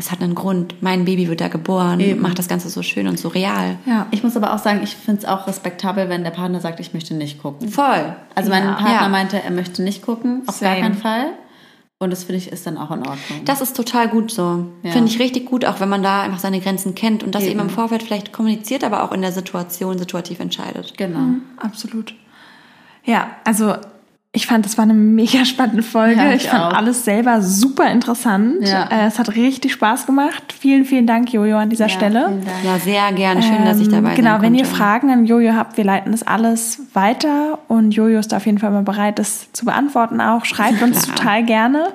es hat einen Grund, mein Baby wird da geboren, Eben. macht das Ganze so schön und so real. Ja. Ich muss aber auch sagen, ich finde es auch respektabel, wenn der Partner sagt, ich möchte nicht gucken. Voll. Also mein Ja. Partner Ja. meinte, er möchte nicht gucken, auf gar Same. keinen Fall. Und das finde ich ist dann auch in Ordnung. Das ist total gut so. Ja. Finde ich richtig gut, auch wenn man da einfach seine Grenzen kennt und das eben, Eben. im Vorfeld vielleicht kommuniziert, aber auch in der Situation situativ entscheidet. genau. Absolut. Ja, also ich fand, das war eine mega spannende Folge. Ja, ich ich fand auch. alles selber super interessant. Ja. Äh, es hat richtig Spaß gemacht. Vielen, vielen Dank, Jojo, an dieser Ja, Stelle. Ja, sehr gerne. Schön, dass ich Ähm, dabei Genau, sein wenn ihr. Fragen an Jojo habt, wir leiten das alles weiter und Jojo ist da auf jeden Fall mal bereit, das zu beantworten auch. Schreibt uns total gerne.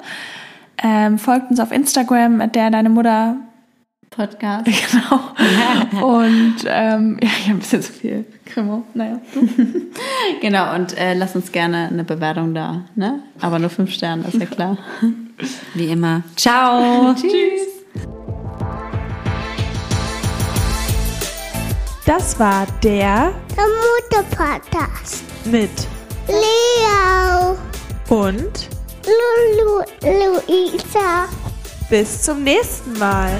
Ähm, folgt uns auf Instagram, at der deine Mutter Podcast. Genau. Und ähm, ja, ich habe ein bisschen zu viel Krimo. Naja. genau, und äh, lass uns gerne eine Bewertung da. Ne? Aber nur fünf Sterne, ist ja klar. Wie immer. Ciao. Tschüss. Das war der Der Mutter-Podcast. mit Leo. und Lulu. Luisa. bis zum nächsten Mal.